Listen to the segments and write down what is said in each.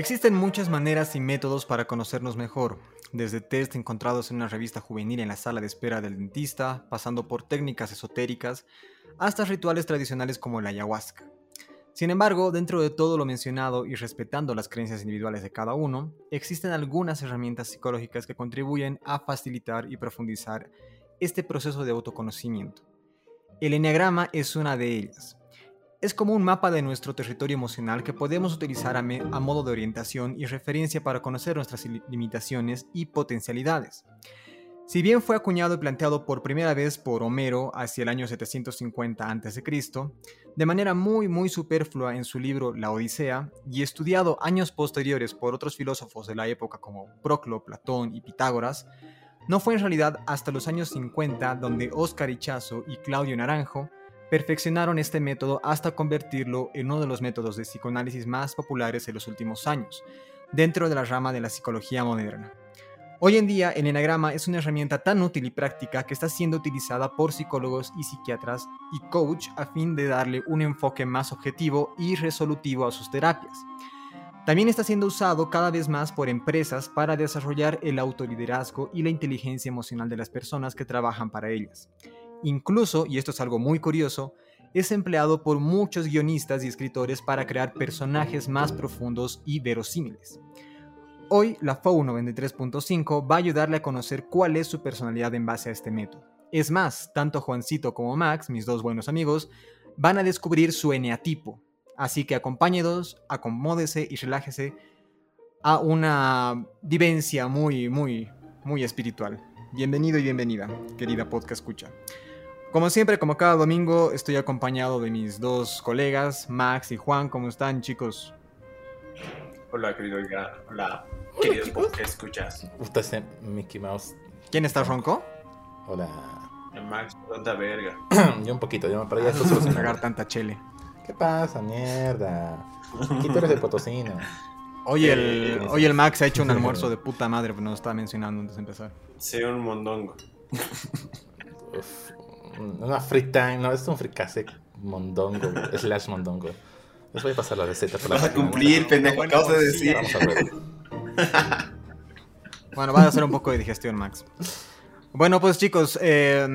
Existen muchas maneras y métodos para conocernos mejor, desde test encontrados en una revista juvenil en la sala de espera del dentista, pasando por técnicas esotéricas, hasta rituales tradicionales como la ayahuasca. Sin embargo, dentro de todo lo mencionado y respetando las creencias individuales de cada uno, existen algunas herramientas psicológicas que contribuyen a facilitar y profundizar este proceso de autoconocimiento. El enneagrama es una de ellas. Es como un mapa de nuestro territorio emocional que podemos utilizar a, modo de orientación y referencia para conocer nuestras limitaciones y potencialidades. Si bien fue acuñado y planteado por primera vez por Homero hacia el año 750 a.C., de manera muy muy superflua en su libro La Odisea, y estudiado años posteriores por otros filósofos de la época como Proclo, Platón y Pitágoras, no fue en realidad hasta los años 50 donde Oscar Ichazo y Claudio Naranjo perfeccionaron este método hasta convertirlo en uno de los métodos de psicoanálisis más populares en los últimos años, dentro de la rama de la psicología moderna. Hoy en día, el enagrama es una herramienta tan útil y práctica que está siendo utilizada por psicólogos y psiquiatras y coach a fin de darle un enfoque más objetivo y resolutivo a sus terapias. También está siendo usado cada vez más por empresas para desarrollar el autoliderazgo y la inteligencia emocional de las personas que trabajan para ellas. Incluso, y esto es algo muy curioso, es empleado por muchos guionistas y escritores para crear personajes más profundos y verosímiles. Hoy la FOU 93.5 va a ayudarle a conocer cuál es su personalidad en base a este método. Es más, tanto Juancito como Max, mis dos buenos amigos, van a descubrir su eneatipo. Así que acompáñenos, acomódese y relájese a una vivencia muy, muy, muy espiritual. Bienvenido y bienvenida, querida podcast escucha. Como siempre, como cada domingo, estoy acompañado de mis dos colegas, Max y Juan. ¿Cómo están, chicos? Hola, querido. Hola, queridos ¿qué escuchas? Usted es Mickey Mouse. ¿Quién está ronco? Hola. El Max, tanta verga. yo un poquito, yo me perdí esto solo sin tragar tanta chele. ¿Qué pasa, mierda? Aquí tú eres de Potosino. Hoy el, hoy el Max ha hecho un almuerzo de puta madre, pero no estaba mencionando antes de empezar. Sí, un mondongo. Uf, una frita, no, es un fricase mondongo, slash mondongo. Les voy a pasar la receta. Por Vas a cumplir, pendejo, acabas de decir. Vamos a ver. bueno, va a hacer un poco de digestión, Max. Bueno, pues chicos, eh,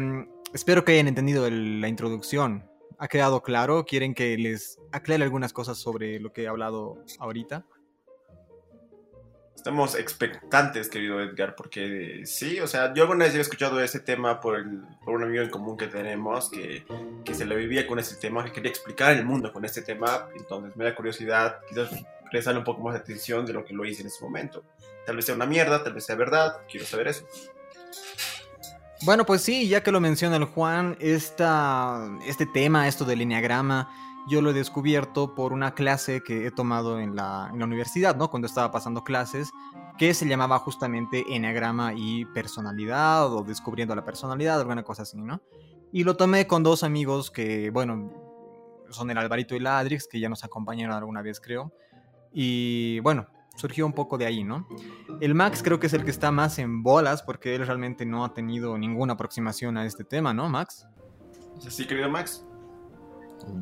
espero que hayan entendido la introducción. ¿Ha quedado claro? ¿Quieren que les aclare algunas cosas sobre lo que he hablado ahorita? Estamos expectantes, querido Edgar, porque sí, o sea, yo alguna vez he escuchado ese tema por, por un amigo en común que tenemos que, que, se le vivía con ese tema, que quería explicar el mundo con este tema, entonces me da curiosidad, quizás prestarle un poco más de atención de lo que lo hice en ese momento. Tal vez sea una mierda, tal vez sea verdad, quiero saber eso. Bueno, pues sí, ya que lo menciona el Juan, esta, este tema, esto del lineagrama, yo lo he descubierto por una clase que he tomado en la, universidad, ¿no? Cuando estaba pasando clases, que se llamaba justamente Enneagrama y Personalidad, o Descubriendo la Personalidad, alguna cosa así, ¿no? Y lo tomé con dos amigos que, bueno, son el Alvarito y la Adrix, que ya nos acompañaron alguna vez, creo. Y bueno, surgió un poco de ahí, ¿no? El Max creo que es el que está más en bolas, porque él realmente no ha tenido ninguna aproximación a este tema, ¿no, Max? Sí, querido Max.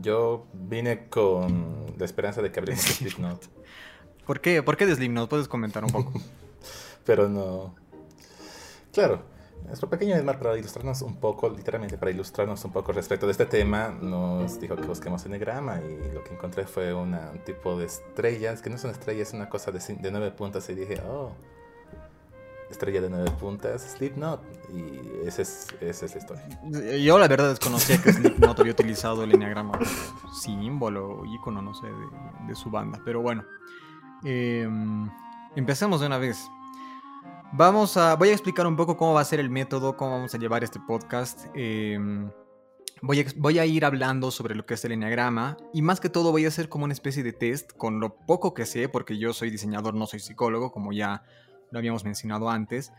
Yo vine con la esperanza de que abriéramos Slipknot. ¿Por qué? ¿Por qué de Slipknot? Puedes comentar un poco. Pero no. Claro, nuestro pequeño Edmar, para ilustrarnos un poco, literalmente para ilustrarnos un poco respecto de este tema, nos dijo que busquemos enegrama y lo que encontré fue un tipo de estrellas, que no son estrellas, es una cosa de, de nueve puntas y dije, oh, estrella de nueve puntas, Slipknot. Y esa es, esa es la historia. Yo la verdad desconocía que Slipknot había utilizado el enneagrama símbolo o icono, no sé, de, su banda. Pero bueno, em, empecemos de una vez. Vamos a, voy a explicar un poco cómo va a ser el método, cómo vamos a llevar este podcast. Em, voy, a, voy a ir hablando sobre lo que es el enneagrama y más que todo voy a hacer como una especie de test con lo poco que sé, porque yo soy diseñador, no soy psicólogo, como ya lo habíamos mencionado antes.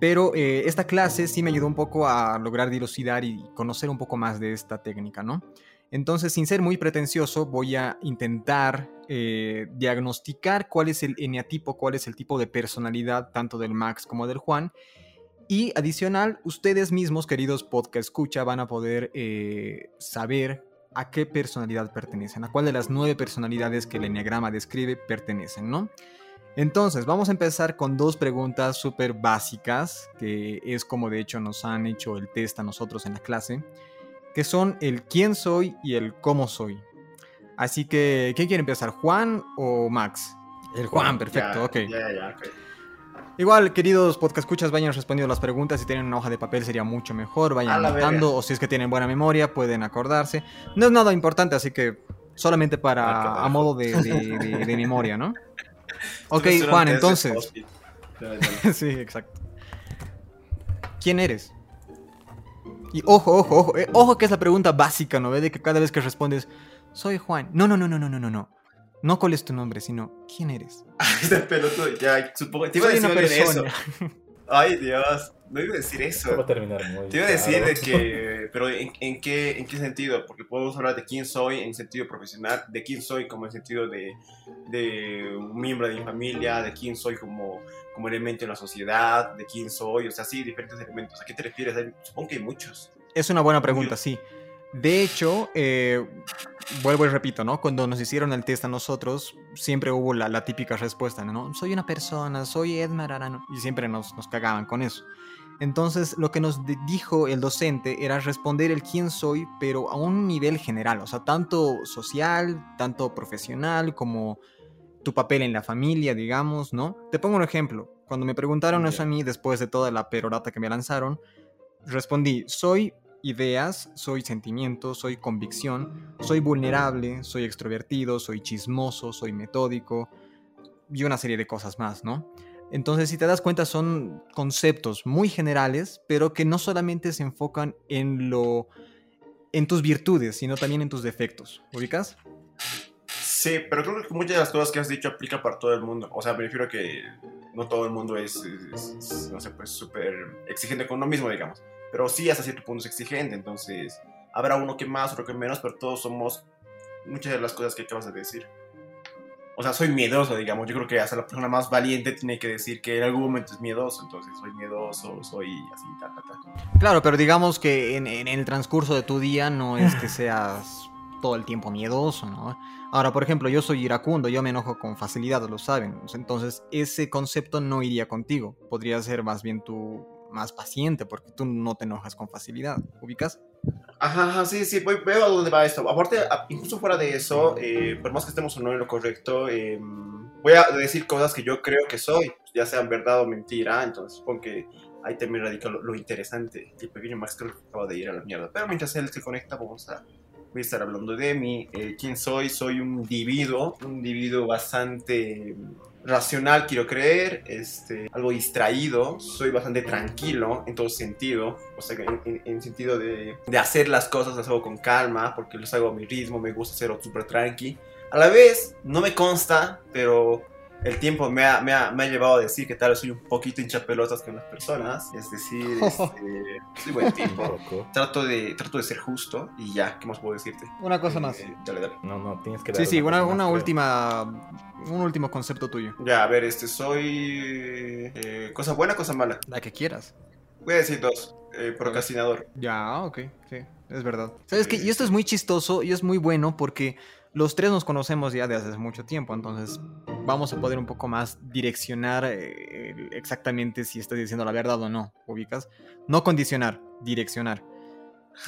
Pero eh, esta clase sí me ayudó un poco a lograr dilucidar y conocer un poco más de esta técnica, ¿no? Entonces, sin ser muy pretencioso, voy a intentar eh, diagnosticar cuál es el eneatipo, cuál es el tipo de personalidad tanto del Max como del Juan. Y adicional, ustedes mismos, queridos podcast escucha, van a poder eh, saber a qué personalidad pertenecen, a cuál de las nueve personalidades que el enneagrama describe pertenecen, ¿no? Entonces, vamos a empezar con dos preguntas súper básicas, que es como de hecho nos han hecho el test a nosotros en la clase, que son el quién soy y el cómo soy. Así que, ¿quién quiere empezar, Juan o Max? El Juan, perfecto, Ya, ok. Ya, ya, ok. Igual, queridos podcast escuchas, vayan respondiendo las preguntas. Si tienen una hoja de papel sería mucho mejor. Vayan anotando. O si es que tienen buena memoria, pueden acordarse. No es nada importante, así que solamente para a modo de, de- de- de memoria, ¿no? Ok, Juan, entonces. Sí, exacto. ¿Quién eres? Y ojo, ojo, ojo. eh, ojo que es la pregunta básica, ¿no? ve? De que cada vez que respondes, soy Juan. No, no, no, no, no, no, no, no. No cuál es tu nombre, sino quién eres. Este pelotudo, ya, supongo. Te iba a Soy decir una bien eso. Ay, Dios. No iba a decir Esto va a eso. terminar muy Te iba a decir claro. de que, pero ¿en, en qué, ¿en qué sentido? Porque podemos hablar de quién soy en sentido profesional, de quién soy como en sentido de, de un miembro de mi familia, de quién soy como, como elemento en la sociedad, de quién soy, o sea, sí, diferentes elementos. ¿A qué te refieres? Supongo que hay muchos. Es una buena pregunta, sí. De hecho, eh, vuelvo y repito, ¿no? Cuando nos hicieron el test a nosotros, siempre hubo la, la típica respuesta, ¿no? Soy una persona, soy Edmar Arano. Y siempre nos, nos cagaban con eso. Entonces, lo que nos di- dijo el docente era responder el quién soy, pero a un nivel general, o sea, tanto social, tanto profesional, como tu papel en la familia, digamos, ¿no? Te pongo un ejemplo. Cuando me preguntaron eso a mí, después de toda la perorata que me lanzaron, respondí, soy ideas, soy sentimientos, soy convicción, soy vulnerable, soy extrovertido, soy chismoso, soy metódico y una serie de cosas más, ¿no? Entonces, si te das cuenta, son conceptos muy generales, pero que no solamente se enfocan en lo en tus virtudes, sino también en tus defectos. ¿Ubicas? Sí, pero creo que muchas de las cosas que has dicho aplica para todo el mundo. O sea, me refiero a que no todo el mundo es, es- es, no sé, pues súper exigente con uno mismo, digamos. Pero sí, hasta cierto punto es exigente. Entonces, habrá uno que más, otro que menos, pero todos somos muchas de las cosas que acabas de decir. O sea, soy miedoso, digamos. Yo creo que hasta la persona más valiente tiene que decir que en algún momento es miedoso. Entonces, soy miedoso, soy así, ta, ta, ta. Claro, pero digamos que en, en el transcurso de tu día no es que seas todo el tiempo miedoso, ¿no? Ahora, por ejemplo, yo soy iracundo, yo me enojo con facilidad, lo saben. Entonces, ese concepto no iría contigo. Podría ser más bien tú más paciente, porque tú no te enojas con facilidad. ¿Ubicas? Ajá, sí, sí, voy- veo a dónde va esto. Aparte, incluso fuera de eso, eh, por más que estemos o no en lo correcto, eh, voy a decir cosas que yo creo que soy, ya sean verdad o mentira, entonces supongo que ahí también radica lo, interesante. El pequeño Max creo que acaba de ir a la mierda. Pero mientras él se conecta, vamos a, voy a estar hablando de mí. Eh, ¿Quién soy? Soy un individuo, un individuo bastante racional, quiero creer, este, algo distraído, soy bastante tranquilo en todo sentido, o sea, en, en- en sentido de, de hacer las cosas, las hago con calma, porque los hago a mi ritmo, me gusta hacerlo súper tranqui. A la vez, no me consta, pero el tiempo me ha, me ha- me ha llevado a decir que tal vez soy un poquito hinchapelotas con las personas, es decir, este, soy buen tipo. Trato de, trato de ser justo y ya, ¿qué más puedo decirte? Una cosa más. Eh, dale, dale. No, no, tienes que dar Sí, sí, una, una última. Un último concepto tuyo. Ya, a ver, este, soy... eh, cosa buena, cosa mala. La que quieras. Voy a decir dos. Eh, procrastinador. Ya, ok, sí, es verdad. ¿Sabes qué? Y esto es muy chistoso y es muy bueno porque los tres nos conocemos ya de hace mucho tiempo, entonces vamos a poder un poco más direccionar eh, exactamente si estás diciendo la verdad o no, ¿ubicas? No condicionar, direccionar.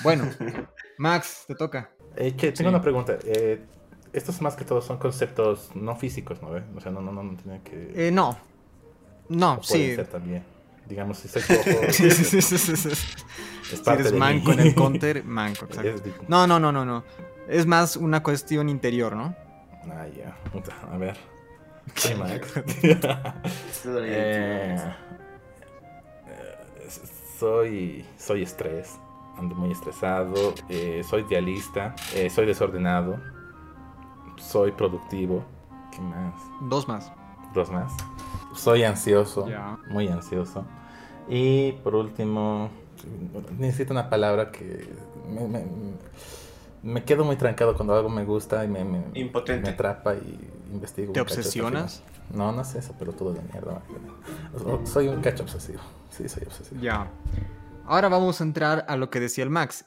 Bueno, Max, te toca. Eh, che, Sí. tengo una pregunta. Eh, estos más que todo son conceptos no físicos, ¿no? O sea, no, no, no, no tiene que... Eh, no, no, o sí. ser también. Digamos, si soy cojo, Sí, sí, sí, sí, sí, sí. es Si parte eres manco mí. en el counter, manco, exacto. No, no, no, no, no. Es más una cuestión interior, ¿no? Ah, ya. A ver. Sí, Max. Eh, eh, soy, soy estrés, ando muy estresado, eh, soy idealista, eh, soy desordenado, soy productivo, ¿qué más? Dos más. Dos más. Soy ansioso, muy ansioso. Y por último, necesito una palabra que me, me- me quedo muy trancado cuando algo me gusta y me, me, Impotente. me atrapa y investigo. ¿Te obsesionas? No, no es eso, pero todo de mierda. Soy un cacho obsesivo. Sí, soy obsesivo. Ya. Ahora vamos a entrar a lo que decía el Max.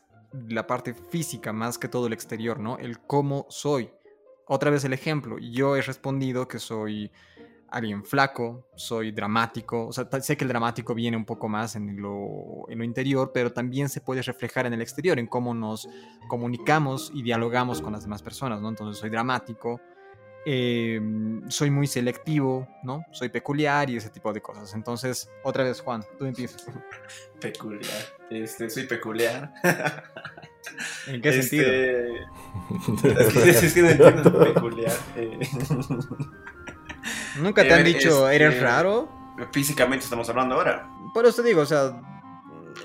la parte física más que todo el exterior, ¿no? El cómo soy. Otra vez el ejemplo, yo he respondido que soy alguien flaco, soy dramático, o sea, sé que el dramático viene un poco más en lo, en lo interior, pero también se puede reflejar en el exterior, en cómo nos comunicamos y dialogamos con las demás personas, ¿no? Entonces soy dramático, eh, soy muy selectivo, ¿no? Soy peculiar y ese tipo de cosas. Entonces, otra vez, Juan, tú empiezas. Peculiar. Este, soy peculiar. ¿En qué sentido? Este, es que no entiendo peculiar. Eh. ¿Nunca te han dicho, eres este, raro? Físicamente estamos hablando ahora. Por eso te digo, o sea,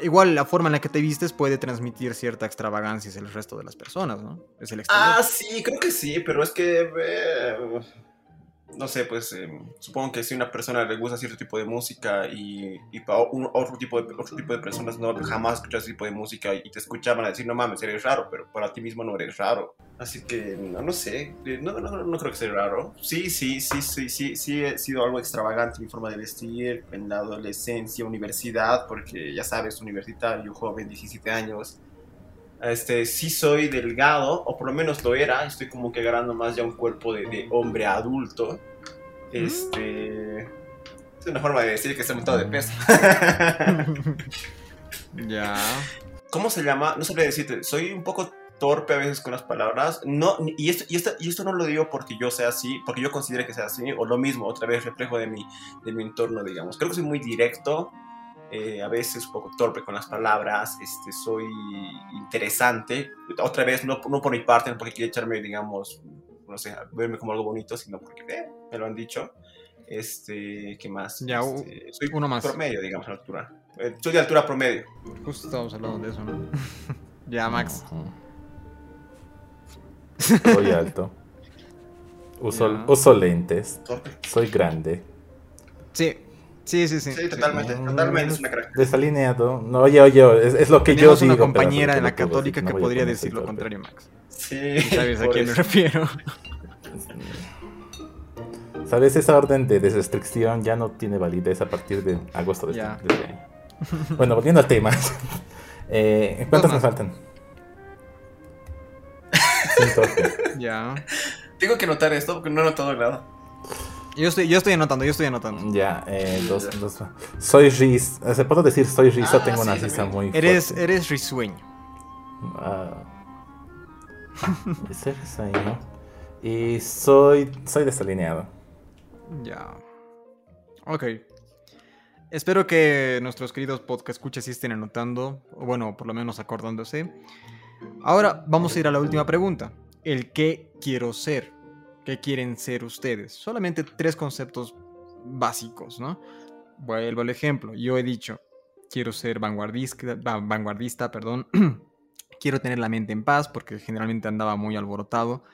igual la forma en la que te vistes puede transmitir cierta extravagancia hacia el resto de las personas, ¿no? Es el exterior. Ah, sí, creo que sí, pero es que... eh, no sé, pues eh, supongo que si una persona le gusta cierto tipo de música y, y para otro, tipo de, otro tipo de personas no jamás escuchas ese tipo de música y te escuchaban a decir, no mames, eres raro, pero para ti mismo no eres raro. Así que, no, no sé, eh, no, no, no creo que sea raro. Sí, sí, sí, sí, sí, sí he sido algo extravagante mi forma de vestir en la adolescencia, universidad, porque ya sabes, universitario, joven, 17 años. Este, sí soy delgado, o por lo menos lo era, estoy como que agarrando más ya un cuerpo de, de hombre adulto. Este... Es una forma de decir que estoy montado de peso. ya. ¿Cómo se llama? No sabría decirte. Soy un poco torpe a veces con las palabras. No, y, esto, y, esto, y esto no lo digo porque yo sea así, porque yo considere que sea así, o lo mismo, otra vez reflejo de mi, de mi entorno, digamos. Creo que soy muy directo, eh, a veces un poco torpe con las palabras, este, soy interesante. Otra vez, no, no por mi parte, no porque quiera echarme, digamos, no sé, verme como algo bonito, sino porque eh, me lo han dicho. Este, ¿qué más? Ya, Este, soy uno más. promedio, digamos, en altura. Eh, soy de altura promedio. Justo estábamos hablando de eso, ¿no? ya, Max. Soy alto. Uso, uso lentes. Soy grande. Sí, sí, sí, sí. Sí, totalmente, Sí. totalmente es una crack. Desalineado. No, oye, oye, es, es lo que Tenemos yo una digo. pero compañera en la católica decir, que podría decir lo contrario, Max. Sí, ¿Sabes a quién me refiero? ¿Sabes? Esa orden de restricción ya no tiene validez a partir de agosto de Ya. este de este año. Bueno, volviendo al tema. Eh, ¿Cuántas más. faltan? Ya. Tengo que notar esto porque no he notado nada. Yo estoy, yo estoy anotando, yo estoy anotando. Ya, eh, dos, dos. Soy Riz. ¿Se puedo decir soy Riz o Ah, tengo una risa muy Eres, fuerte? eres risueño. Ah. Ese risueño. Y soy, soy desalineado. Ya. Ok. Espero que nuestros queridos podcast escuchas sí estén anotando, o bueno, por lo menos acordándose. Ahora vamos a ir a la última pregunta. El qué quiero ser. ¿Qué quieren ser ustedes? Solamente tres conceptos básicos, ¿no? Vuelvo al ejemplo. Yo he dicho, quiero ser vanguardista, va- vanguardista, perdón. quiero tener la mente en paz porque generalmente andaba muy alborotado.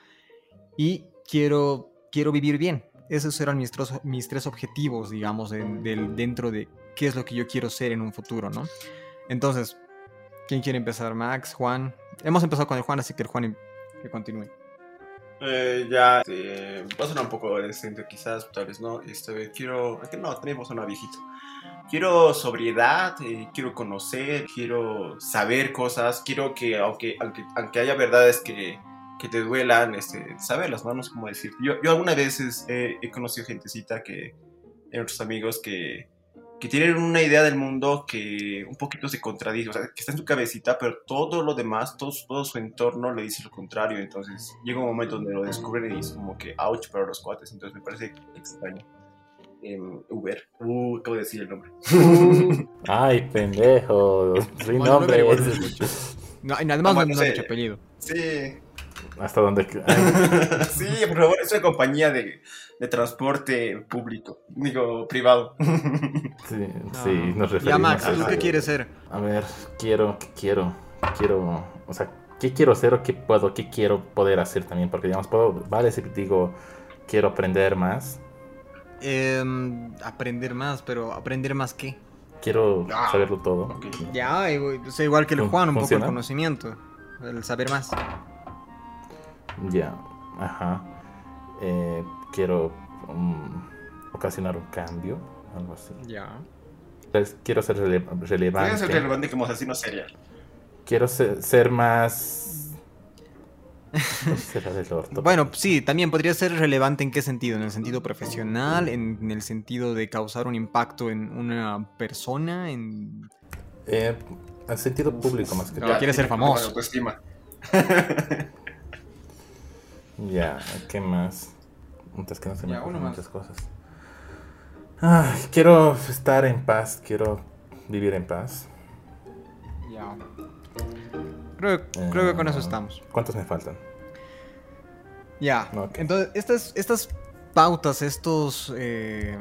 Y quiero, quiero vivir bien. Esos eran mis tres, mis tres objetivos, digamos, del- dentro de qué es lo que yo quiero ser en un futuro, ¿no? Entonces, ¿quién quiere empezar? Max, Juan. Hemos empezado con el Juan, así que el Juan que continúe. Eh, ya, eh, va a sonar un poco adolescente quizás, tal vez no. Esta vez quiero, que no, también va a sonar viejito. Quiero sobriedad, eh, quiero conocer, quiero saber cosas, quiero que aunque, aunque, aunque haya verdades que, que te duelan, este, saberlas, ¿no? No sé cómo decir. Yo, yo algunas veces he, he conocido gentecita que, en otros amigos que, que tienen una idea del mundo que un poquito se contradice, o sea, que está en su cabecita, pero todo lo demás, todo, su- todo su entorno le dice lo contrario, entonces llega un momento donde lo descubren y es como que ouch para los cuates, entonces me parece extraño. Em, Uber, uh, acabo de decir el nombre. Ay, pendejo. Sin Bueno, nombre. No, y además Ah, no, bueno, no sí. dicho apellido. sí, Hasta donde. Sí, por favor, es una compañía de, de transporte público, digo, privado. sí, sí, nos Ya, referimos Max, a ¿tú qué quieres ser? A ver, quiero, ¿qué quiero? Quiero, o sea, ¿qué quiero hacer o qué puedo, qué quiero poder hacer también? Porque, digamos, puedo, vale si digo, quiero aprender más, Em, aprender más, pero ¿aprender más qué? quiero Ah, saberlo todo. ok. Ya, igual- o sea, igual que el Juan, un poco ¿funciona? el conocimiento, el saber más. Ya, ajá. Eh, quiero mm, ocasionar un cambio, algo así. Ya. Entonces, quiero ser rele- relevante. ser relevante como asesino serial. quiero ser, más... bueno, sí, también podría ser relevante en qué sentido, en el sentido profesional, en, el sentido de causar un impacto en una persona, en... Eh, en sentido público más que todo. quiere ser famoso. ya, ¿qué más? Es que no se me ocurren muchas cosas. quiero estar en paz, quiero vivir en paz. Ya. Creo, que con eso eh, estamos. ¿Cuántos me faltan? Ya. Entonces, estas, estas pautas, estos, eh,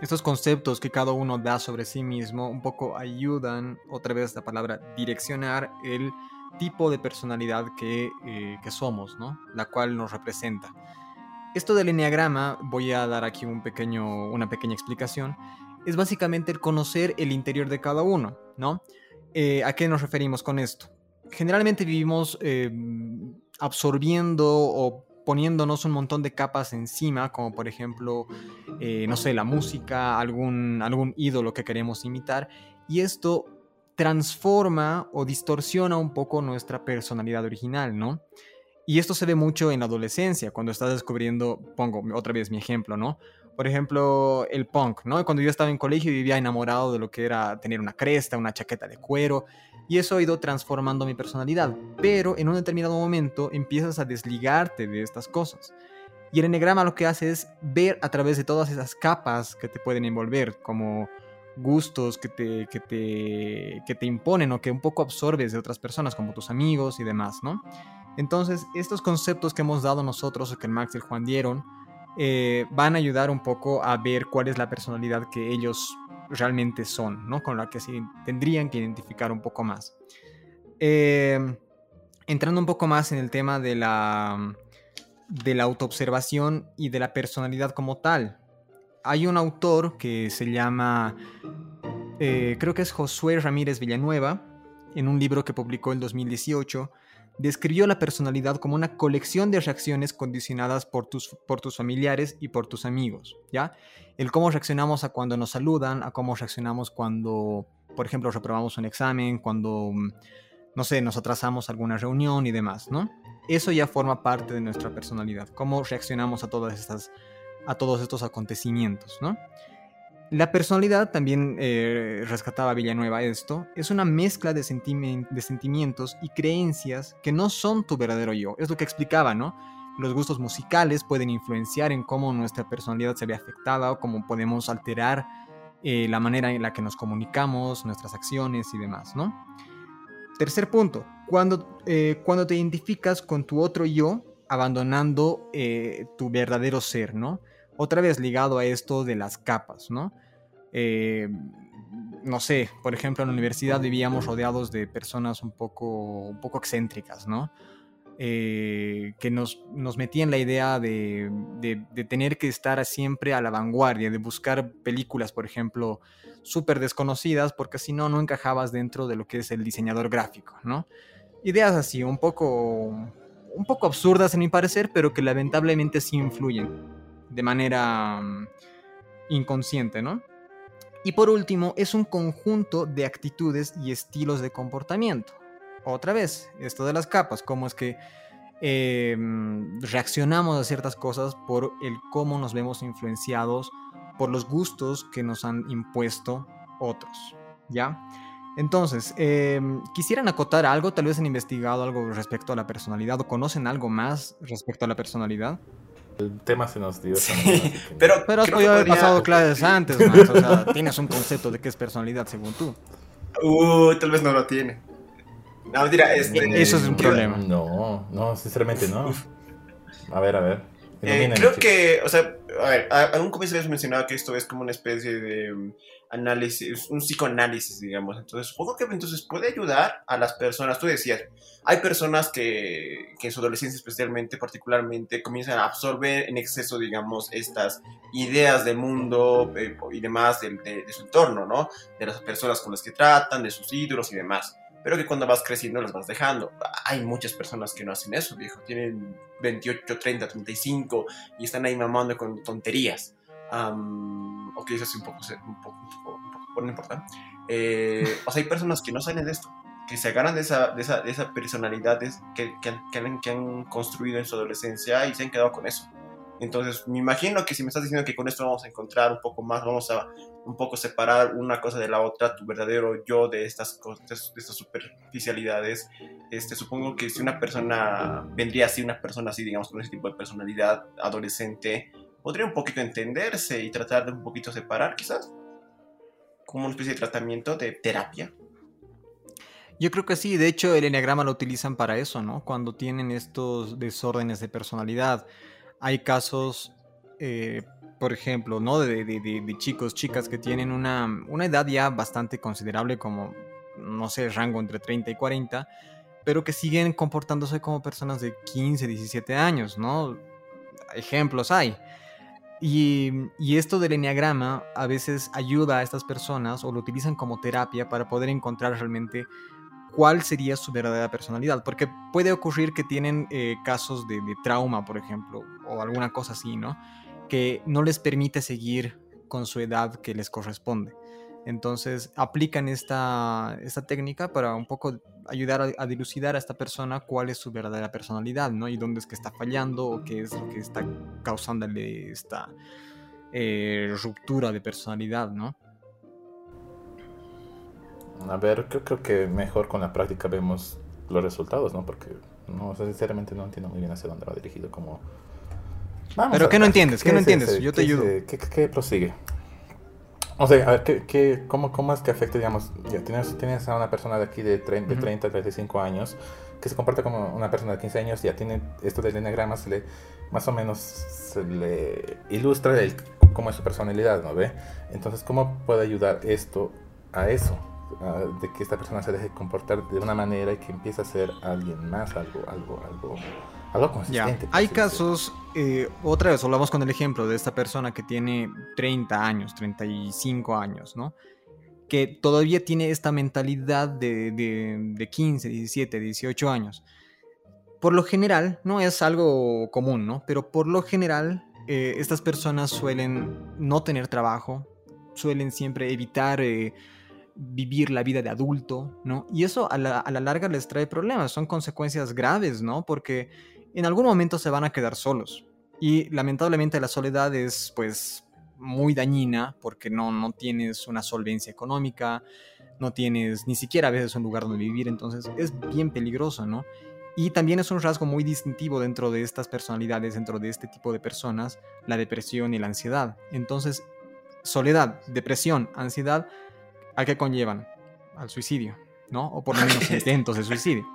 estos conceptos que cada uno da sobre sí mismo, un poco ayudan, otra vez la palabra, direccionar el tipo de personalidad que, eh, que somos, ¿no? La cual nos representa. Esto del enneagrama, voy a dar aquí un pequeño, una pequeña explicación, es básicamente el conocer el interior de cada uno, ¿no? Eh, ¿A qué nos referimos con esto? Generalmente vivimos eh, absorbiendo o poniéndonos un montón de capas encima, como por ejemplo, no sé, la música, algún, algún ídolo que queremos imitar, y esto transforma o distorsiona un poco nuestra personalidad original, ¿no? Y esto se ve mucho en la adolescencia, cuando estás descubriendo, pongo otra vez mi ejemplo, ¿no? Por ejemplo, el punk, ¿no? Cuando yo estaba en colegio vivía enamorado de lo que era tener una cresta, una chaqueta de cuero, y eso ha ido transformando mi personalidad. Pero en un determinado momento empiezas a desligarte de estas cosas. Y el enegrama lo que hace es ver a través de todas esas capas que te pueden envolver, como gustos que te, que te, que te imponen o que un poco absorbes de otras personas, como tus amigos y demás, ¿no? Entonces, estos conceptos que hemos dado nosotros o que Max y Juan dieron, eh, van a ayudar un poco a ver cuál es la personalidad que ellos realmente son, ¿no? Con la que se tendrían que identificar un poco más. Eh, entrando un poco más en el tema de la, de la autoobservación y de la personalidad como tal. Hay un autor que se llama, eh, creo que es Josué Ramírez Villanueva, en un libro que publicó en 2018, describió la personalidad como una colección de reacciones condicionadas por tus, por tus familiares y por tus amigos, ¿ya? El cómo reaccionamos a cuando nos saludan, a cómo reaccionamos cuando, por ejemplo, reprobamos un examen, cuando, no sé, nos atrasamos alguna reunión y demás, ¿no? Eso ya forma parte de nuestra personalidad, cómo reaccionamos a todas estas, a todos estos acontecimientos, ¿no? La personalidad, también eh, rescataba Villanueva esto, es una mezcla de, sentimientos y creencias que no son tu verdadero yo. Es lo que explicaba, ¿no? Los gustos musicales pueden influenciar en cómo nuestra personalidad se ve afectada o cómo podemos alterar eh, la manera en la que nos comunicamos, nuestras acciones y demás, ¿no? Tercer punto, cuando, eh, cuando te identificas con tu otro yo, abandonando tu verdadero ser, ¿no? Otra vez ligado a esto de las capas, ¿no? Eh, no sé, por ejemplo, en la universidad vivíamos rodeados de personas un poco, un poco excéntricas, ¿no? Eh, que nos, nos metían la idea de, tener que estar siempre a la vanguardia, de buscar películas, por ejemplo, súper desconocidas, porque si no, no encajabas dentro de lo que es el diseñador gráfico, ¿no? Ideas así, un poco, un poco absurdas en mi parecer, pero que lamentablemente sí influyen de manera mm, inconsciente, ¿no? Y por último, es un conjunto de actitudes y estilos de comportamiento. Otra vez, esto de las capas, cómo es que em, reaccionamos a ciertas cosas por el cómo nos vemos influenciados por los gustos que nos han impuesto otros, ¿ya? Entonces, em, quisieran acotar algo, tal vez han investigado algo respecto a la personalidad o conocen algo más respecto a la personalidad. El tema se nos dio. pero, pero has podido haber pasado clases antes, O sea, tienes un concepto de qué es personalidad según tú. Uh, tal vez no lo tiene. No, mentira, este, Eso es un problema. No, no, sinceramente no. A ver, a ver. Eh, creo que, o sea, a ver, a, un comienzo habías mencionado que esto es como una especie de um, análisis, un psicoanálisis, digamos. Entonces, supongo que entonces puede ayudar a las personas. Tú decías, hay personas que, que en su adolescencia especialmente, particularmente, comienzan a absorber en exceso, digamos, estas ideas del mundo eh, y demás de, de su entorno, ¿no? De las personas con las que tratan, de sus ídolos y demás pero que cuando vas creciendo las vas dejando. Hay muchas personas que no hacen eso, viejo. Tienen 28, 30, 35 y están ahí mamando con tonterías. Um, ok, eso es un poco, un poco, un poco, no importa. Eh, o sea, hay personas que no salen de esto. que se agarran de esa, de esa, de esa personalidad que, que, que, han, que han construido en su adolescencia y se han quedado con eso. Entonces, me imagino que si me estás diciendo que con esto vamos a encontrar un poco más, vamos a un poco separar una cosa de la otra, tu verdadero yo de estas cosas, de estas superficialidades. Este, supongo que si una persona vendría así, una persona así, digamos, con ese tipo de personalidad adolescente, podría un poquito entenderse y tratar de un poquito separar, quizás, como una especie de tratamiento de terapia. Yo creo que sí, de hecho el enneagrama lo utilizan para eso, ¿no? Cuando tienen estos desórdenes de personalidad. Hay casos, eh, por ejemplo, ¿no? De, de, chicos, chicas que tienen una, una, edad ya bastante considerable, como, no sé, rango entre 30 y 40, pero que siguen comportándose como personas de 15, 17 años, ¿no? Ejemplos hay. Y, y, esto del enneagrama a veces ayuda a estas personas o lo utilizan como terapia para poder encontrar realmente cuál sería su verdadera personalidad, porque puede ocurrir que tienen eh, casos de, trauma, por ejemplo, o alguna cosa así, ¿no? Que no les permite seguir con su edad que les corresponde. Entonces aplican esta, esta técnica para un poco ayudar a, dilucidar a esta persona cuál es su verdadera personalidad, ¿no? Y dónde es que está fallando o qué es lo que está causándole esta eh, ruptura de personalidad, ¿no? A ver, yo creo que mejor con la práctica vemos los resultados, ¿no? Porque no, sinceramente no entiendo muy bien hacia dónde va dirigido. Como... Pero ¿qué no entiendes? ¿Qué, no entiendes? Yo te ayudo. ¿qué, ¿qué, prosigue? O sea, a ver, ¿qué, qué, cómo, ¿cómo es que afecta, digamos, ya tienes, tienes a una persona de aquí de 30, 30, 35 años que se comporta como una persona de 15 años, ya tiene esto del enagrama, se le, más o menos se le ilustra el, cómo es su personalidad, ¿no ve? Entonces, ¿cómo puede ayudar esto a eso? de que esta persona se deje comportar de una manera y que empiece a ser alguien más, algo, algo, algo, algo consistente. Hay casos, eh, otra vez hablamos con el ejemplo de esta persona que tiene 30 años, 35 años, ¿no? Que todavía tiene esta mentalidad de, de, 15, 17, 18 años. Por lo general, no es algo común, ¿no? Pero por lo general, eh, estas personas suelen no tener trabajo, suelen siempre evitar... Eh, vivir la vida de adulto, ¿no? Y eso a la, larga les trae problemas, son consecuencias graves, ¿no? Porque en algún momento se van a quedar solos. Y lamentablemente la soledad es pues muy dañina porque no, no tienes una solvencia económica, no tienes ni siquiera a veces un lugar donde vivir, entonces es bien peligroso, ¿no? Y también es un rasgo muy distintivo dentro de estas personalidades, dentro de este tipo de personas, la depresión y la ansiedad. Entonces, soledad, depresión, ansiedad ¿a qué conllevan? Al suicidio, ¿no? O por lo menos intentos de suicidio.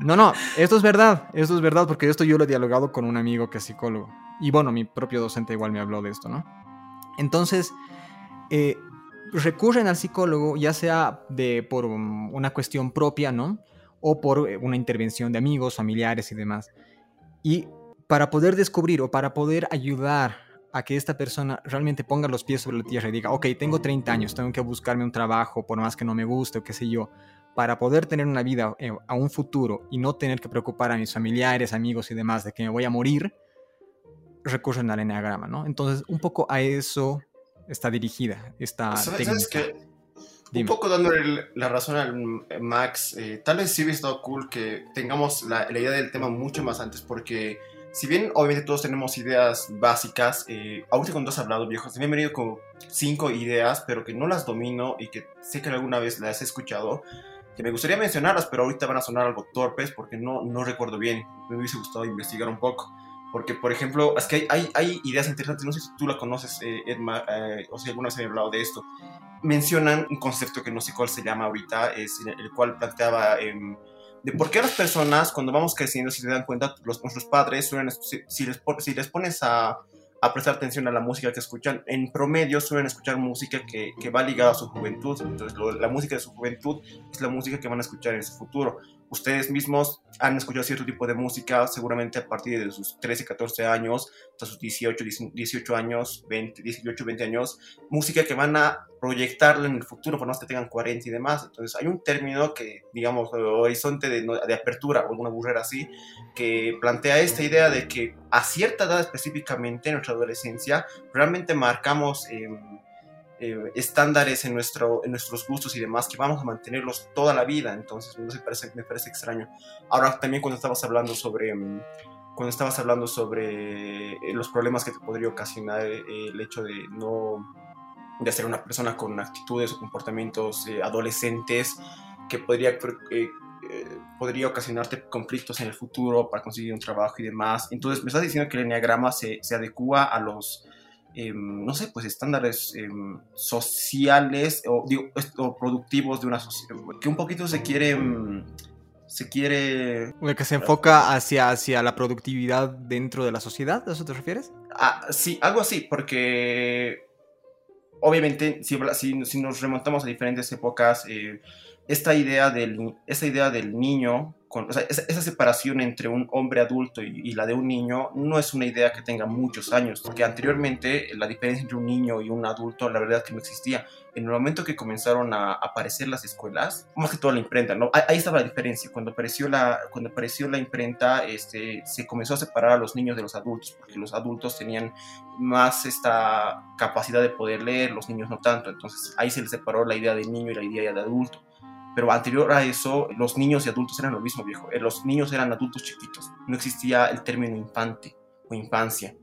No, no, esto es verdad, esto es verdad porque esto yo lo he dialogado con un amigo que es psicólogo. Y bueno, mi propio docente igual me habló de esto, ¿no? Entonces, eh, recurren al psicólogo ya sea de, por una cuestión propia, ¿no? O por eh, una intervención de amigos, familiares y demás. Y para poder descubrir o para poder ayudar a que esta persona realmente ponga los pies sobre la tierra y diga, ok, tengo 30 años, tengo que buscarme un trabajo por más que no me guste o qué sé yo, para poder tener una vida eh, a un futuro y no tener que preocupar a mis familiares, amigos y demás de que me voy a morir, recurren al enneagrama, ¿no? Entonces, un poco a eso está dirigida esta técnica. Un poco dándole la razón al Max, eh, tal vez sí hubiera estado cool que tengamos la, la idea del tema mucho más antes porque si bien obviamente todos tenemos ideas básicas, eh, ahorita cuando has hablado, viejo, se me han venido como cinco ideas, pero que no las domino y que sé que alguna vez las he escuchado, que me gustaría mencionarlas, pero ahorita van a sonar algo torpes porque no, no recuerdo bien. Me hubiese gustado investigar un poco. Porque, por ejemplo, es que hay, hay, hay ideas interesantes, no sé si tú la conoces, eh, Edma, eh, o si alguna vez he hablado de esto. Mencionan un concepto que no sé cuál se llama ahorita, es el cual planteaba... Eh, de por qué las personas cuando vamos creciendo, si se dan cuenta, los, nuestros padres, suelen, si, les, si les pones a, a, prestar atención a la música que escuchan, en promedio suelen escuchar música que, que va ligada a su juventud. Entonces la música de su juventud es la música que van a escuchar en su futuro ustedes mismos han escuchado cierto tipo de música seguramente a partir de sus 13, 14 años, hasta sus 18, 18 años, 20, 18, 20 años, música que van a proyectarla en el futuro, por más que tengan 40 y demás. Entonces hay un término que, digamos, horizonte de, de apertura o alguna burrera así, que plantea esta idea de que a cierta edad específicamente en nuestra adolescencia realmente marcamos... Eh, eh, estándares en, nuestro, en nuestros gustos y demás que vamos a mantenerlos toda la vida. Entonces, no parece, me parece extraño. Ahora, también cuando estabas hablando sobre... Mm, cuando estabas hablando sobre eh, los problemas que te podría ocasionar el hecho de no de ser una persona con actitudes o comportamientos adolescentes que podría podría ocasionarte conflictos en el futuro para conseguir un trabajo y demás. Entonces, me estás diciendo que el enneagrama se, se adecua a los, em, no sé, pues estándares em, sociales o, productivos de una sociedad, que un poquito se quiere... Em, se quiere... Que se enfoca hacia, hacia la productividad dentro de la sociedad, ¿a eso te refieres? Ah, sí, algo así, porque obviamente si, si, si nos remontamos a diferentes épocas, eh, esta idea del, esta idea del niño, con, o sea, esa, separación entre un hombre adulto y, la de un niño no es una idea que tenga muchos años, porque anteriormente la diferencia entre un niño y un adulto, la verdad que no existía. En el momento que comenzaron a aparecer las escuelas, más que todo la imprenta, ¿no? Ahí, estaba la diferencia. Cuando apareció la, cuando apareció la imprenta, este, se comenzó a separar a los niños de los adultos, porque los adultos tenían más esta capacidad de poder leer, los niños no tanto. Entonces ahí se les separó la idea de niño y la idea de adulto. Pero anterior a eso, los niños y adultos eran lo mismo, viejo. Eh, los niños eran adultos chiquitos. No existía el término infante o infancia.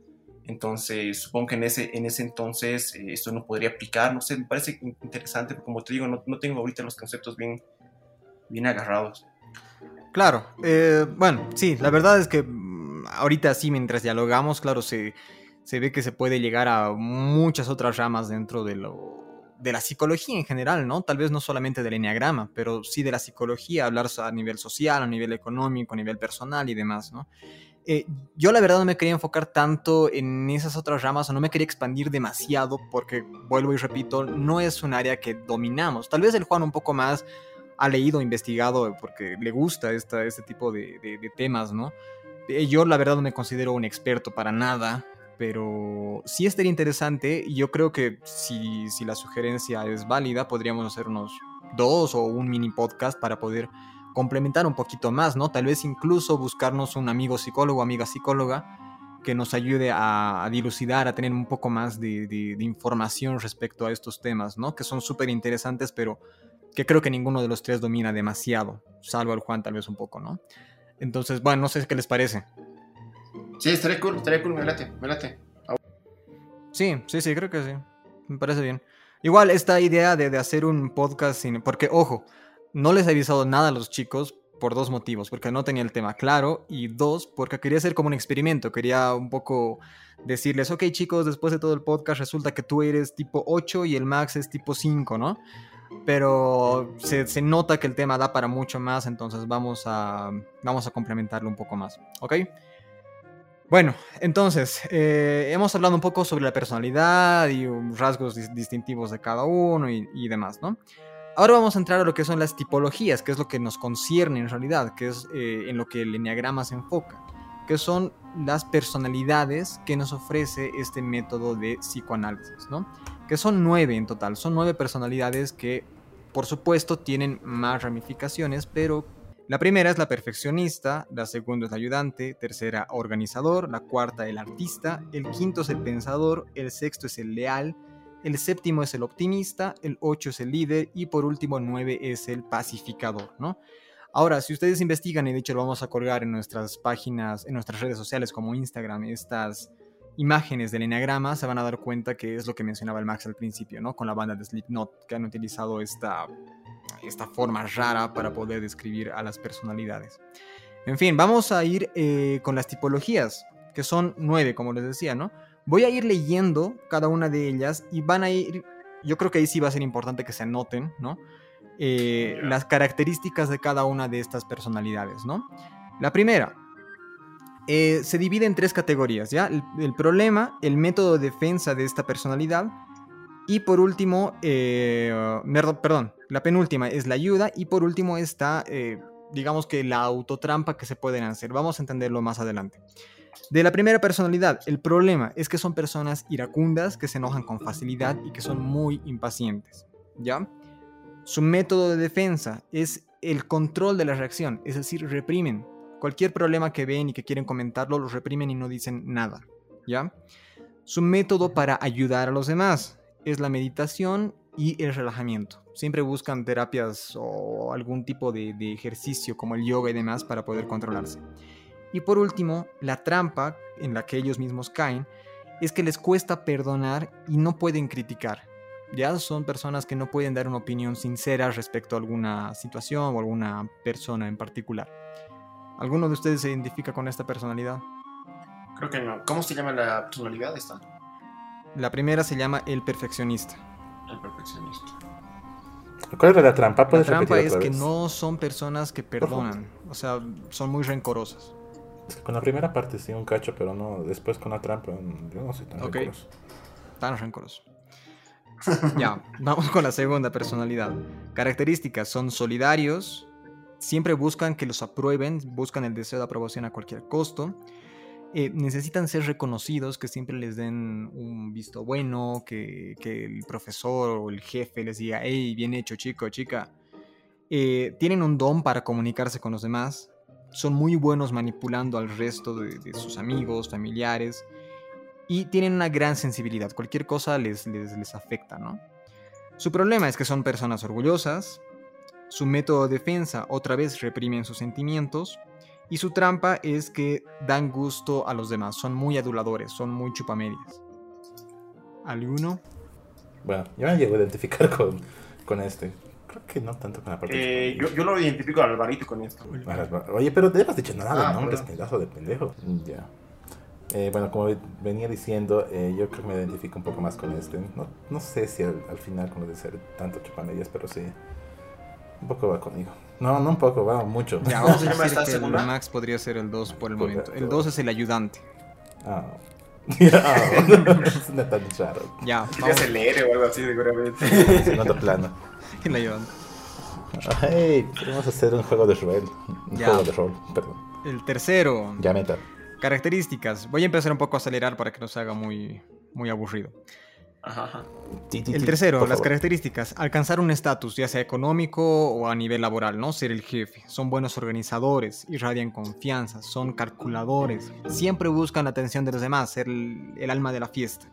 Entonces, supongo que en ese, en ese entonces eh, esto no podría aplicar. No sé, me parece interesante, porque como te digo, no, no tengo ahorita los conceptos bien, bien agarrados. Claro, eh, bueno, sí, la verdad es que mm, ahorita sí, mientras dialogamos, claro, se, se ve que se puede llegar a muchas otras ramas dentro de lo, de la psicología en general, ¿no? Tal vez no solamente del enneagrama, pero sí de la psicología, hablar a nivel social, a nivel económico, a nivel personal y demás, ¿no? Eh, yo la verdad no me quería enfocar tanto en esas otras ramas o no me quería expandir demasiado porque, vuelvo y repito, no es un área que dominamos. Tal vez el Juan un poco más ha leído, investigado porque le gusta esta, este tipo de, temas, ¿no? Eh, yo la verdad no me considero un experto para nada pero sí estaría interesante. Y yo creo que si, si la sugerencia es válida, podríamos hacer unos dos o un mini podcast para poder complementar un poquito más, ¿no? Tal vez incluso buscarnos un amigo psicólogo, amiga psicóloga, que nos ayude a, dilucidar, a tener un poco más de, de, información respecto a estos temas, ¿no? Que son súper interesantes, pero que creo que ninguno de los tres domina demasiado, salvo el Juan tal vez un poco, ¿no? Entonces, bueno, no sé qué les parece. Sí, estaría cool, estaría cool, me late, me late. Sí, sí, sí, creo que sí. Me parece bien. Igual esta idea de, de hacer un podcast sin... Porque, ojo, no les he avisado nada a los chicos por dos motivos. Porque no tenía el tema claro y dos, porque quería hacer como un experimento. Quería un poco decirles, ok chicos, después de todo el podcast resulta que tú eres tipo 8 y el Max es tipo 5, ¿no? Pero se, se, nota que el tema da para mucho más, entonces vamos a, vamos a complementarlo un poco más, ¿ok? Bueno, entonces, eh, hemos hablado un poco sobre la personalidad y rasgos distintivos de cada uno y, demás, ¿no? Ahora vamos a entrar a lo que son las tipologías, que es lo que nos concierne en realidad, que es eh, en lo que el enneagrama se enfoca, que son las personalidades que nos ofrece este método de psicoanálisis, ¿no? Que son nueve en total, son nueve personalidades que, por supuesto, tienen más ramificaciones, pero la primera es la perfeccionista, la segunda es la ayudante, tercera organizador, la cuarta el artista, el quinto es el pensador, el sexto es el leal, el séptimo es el optimista, el ocho es el líder y por último nueve es el pacificador, ¿no? Ahora, si ustedes investigan, y de hecho lo vamos a colgar en nuestras páginas, en nuestras redes sociales como Instagram, estas imágenes del enagrama, se van a dar cuenta que es lo que mencionaba el Max al principio, ¿no? Con la banda de Slipknot, que han utilizado esta esta forma rara para poder describir a las personalidades. En fin, vamos a ir eh, con las tipologías, que son nueve, como les decía, ¿no? Voy a ir leyendo cada una de ellas y van a ir, yo creo que ahí sí va a ser importante que se anoten, ¿no? Eh, las características de cada una de estas personalidades, ¿no? La primera, eh, se divide en tres categorías, ¿ya? el, problema, el método de defensa de esta personalidad y por último, eh, perdón, la penúltima es la ayuda. Y por último está, eh, digamos que la autotrampa que se pueden hacer. Vamos a entenderlo más adelante. De la primera personalidad, el problema es que son personas iracundas, que se enojan con facilidad y que son muy impacientes. ¿Ya? Su método de defensa es el control de la reacción, es decir, reprimen. Cualquier problema que ven y que quieren comentarlo, los reprimen y no dicen nada. ¿Ya? Su método para ayudar a los demás es la meditación y el relajamiento. Siempre buscan terapias o algún tipo de, ejercicio como el yoga y demás para poder controlarse. Y por último, la trampa en la que ellos mismos caen es que les cuesta perdonar y no pueden criticar. Ya son personas que no pueden dar una opinión sincera respecto a alguna situación o alguna persona en particular. ¿Alguno de ustedes se identifica con esta personalidad? Creo que no. ¿Cómo se llama la personalidad esta? La primera se llama el perfeccionista. El perfeccionista. ¿Cuál era la trampa? La ¿Puedes trampa es que no son personas que perdonan. O sea, son muy rencorosas. Es que Con la primera parte sí, un cacho, pero no. Después con la trampa, mm, yo no soy tan Ok. rencoroso. Tan rencoroso. ya, vamos con la segunda personalidad. Características son solidarios, siempre buscan que los aprueben, buscan el deseo de aprobación a cualquier costo. Eh, necesitan ser reconocidos, que siempre les den un visto bueno, que, el profesor o el jefe les diga, hey, bien hecho chico, chica. Eh, tienen un don para comunicarse con los demás, son muy buenos manipulando al resto de, de sus amigos, familiares, y tienen una gran sensibilidad, cualquier cosa les, les, les afecta, ¿no? Su problema es que son personas orgullosas, su método de defensa otra vez reprimen sus sentimientos, y su trampa es que dan gusto a los demás, son muy aduladores, son muy chupamedias. ¿Alguno? Bueno, yo me llego a identificar con, con este. Creo que no tanto con la parte Eh, de- yo, yo lo identifico al Alvarito con esto. Oye, pero te has dicho nada Ah, nombres, perdón. pedazo de pendejo. Ya. Eh, bueno, como venía diciendo, eh, yo creo que me identifico un poco más con este. No, no sé si al, al final con lo de ser tanto chupamedias, pero sí. Un poco va conmigo. No, no un poco, va mucho. Ya, ¿Cómo vamos a decir esta que el segunda? Max podría ser el 2 por el Correcto. momento. El 2 es el ayudante. Ah. Ya, es una tan raro. Ya, vamos se lee o algo así, seguramente. Segundo plano. el ayudante. Hey, queremos hacer un juego de rol. Un Ya. juego de rol, perdón. El tercero, Ya meta. características. Voy a empezar un poco a acelerar para que no se haga muy, muy aburrido. Ajá, ajá. El tercero, por las favor. características. Alcanzar un estatus, ya sea económico o a nivel laboral, ¿no? Ser el jefe. Son buenos organizadores, irradian confianza, son calculadores. Siempre buscan la atención de los demás, ser el, el alma de la fiesta.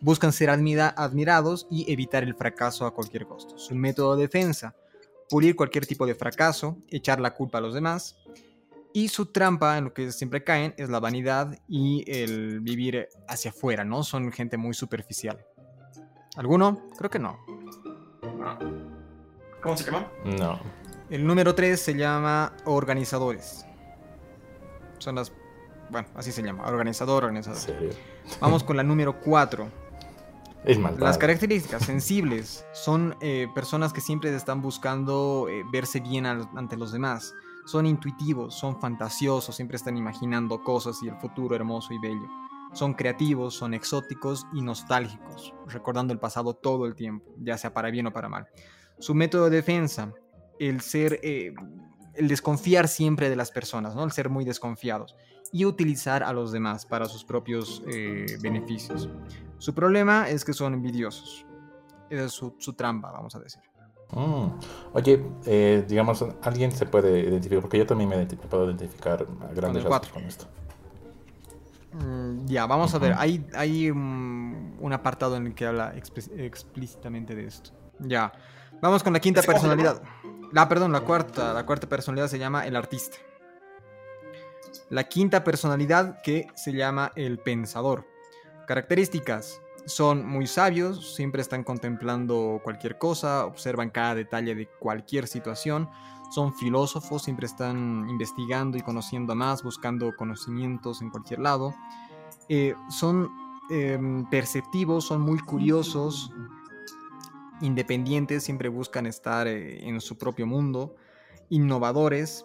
Buscan ser admira- admirados y evitar el fracaso a cualquier costo. Su método de defensa, pulir cualquier tipo de fracaso, echar la culpa a los demás. Y su trampa, en lo que siempre caen, es la vanidad y el vivir hacia afuera, ¿no? Son gente muy superficial. ¿Alguno? Creo que no. Ah. ¿Cómo se llama? No. El número 3 se llama organizadores. Son las... Bueno, así se llama. Organizador, En organizador. serio. Vamos con la número 4. Es maldad. Las características sensibles son eh, personas que siempre están buscando eh, verse bien al- ante los demás. Son intuitivos, son fantasiosos, siempre están imaginando cosas y el futuro hermoso y bello. Son creativos, son exóticos y nostálgicos, recordando el pasado todo el tiempo, ya sea para bien o para mal. Su método de defensa, el ser, eh, el desconfiar siempre de las personas, ¿no? El ser muy desconfiados y utilizar a los demás para sus propios eh, beneficios. Su problema es que son envidiosos. Esa es su, su trampa, vamos a decir. Mm. Oye, eh, digamos, alguien se puede identificar, porque yo también me puedo identificar a grandes rasgos cuatro. con esto. Mm, ya, vamos a ver. Hay, hay mm, un apartado en el que habla explí- explícitamente de esto. Ya. Vamos con la quinta ¿Ese cómo se personalidad. La, perdón, la cuarta. La cuarta personalidad se llama el artista. La quinta personalidad que se llama el pensador. Características. Son muy sabios, siempre están contemplando cualquier cosa, observan cada detalle de cualquier situación, son filósofos, siempre están investigando y conociendo más, buscando conocimientos en cualquier lado. Eh, son em, perceptivos, son muy curiosos, independientes, siempre buscan estar eh, en su propio mundo, innovadores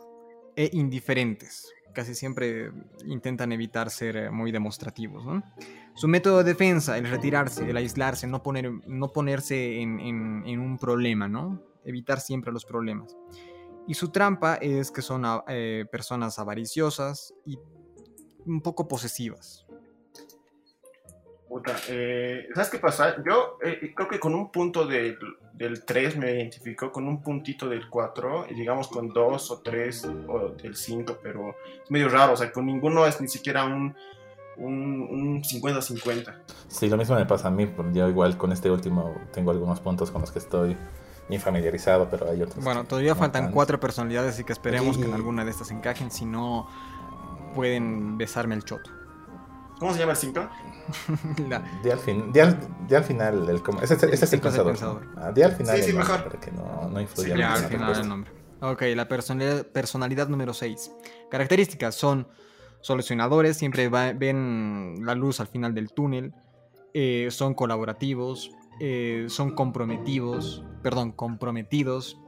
e indiferentes. Casi siempre intentan evitar ser eh, muy demostrativos. ¿no? Su método de defensa, el retirarse, el aislarse, no, poner, no ponerse en, en- en un problema, ¿no? Evitar siempre los problemas. Y su trampa es que son eh, personas avariciosas y un poco posesivas. Puta, eh, ¿sabes qué pasa? Yo eh, creo que con un punto del, del 3 me identifico, con un puntito del 4, y digamos con 2 o 3 o del 5, pero es medio raro, o sea, con ninguno es ni siquiera un, un 50-50. Sí, lo mismo me pasa a mí. Yo igual con este último tengo algunos puntos con los que estoy familiarizado, pero hay otros. Bueno, todavía faltan cuatro personalidades, así que esperemos que en alguna de estas encajen. Si no, pueden besarme el choto. ¿Cómo se llama el 5? De, al fin, al, final, el, ese, es el pensador. Ah, de al final, sí, sí, mejor. para que no, no influya sí, al final el nombre. Ok, la personalidad, personalidad número 6. Características son solucionadores, siempre ven la luz al final del túnel, eh, son colaborativos, eh, son comprometidos, perdón, comprometidos,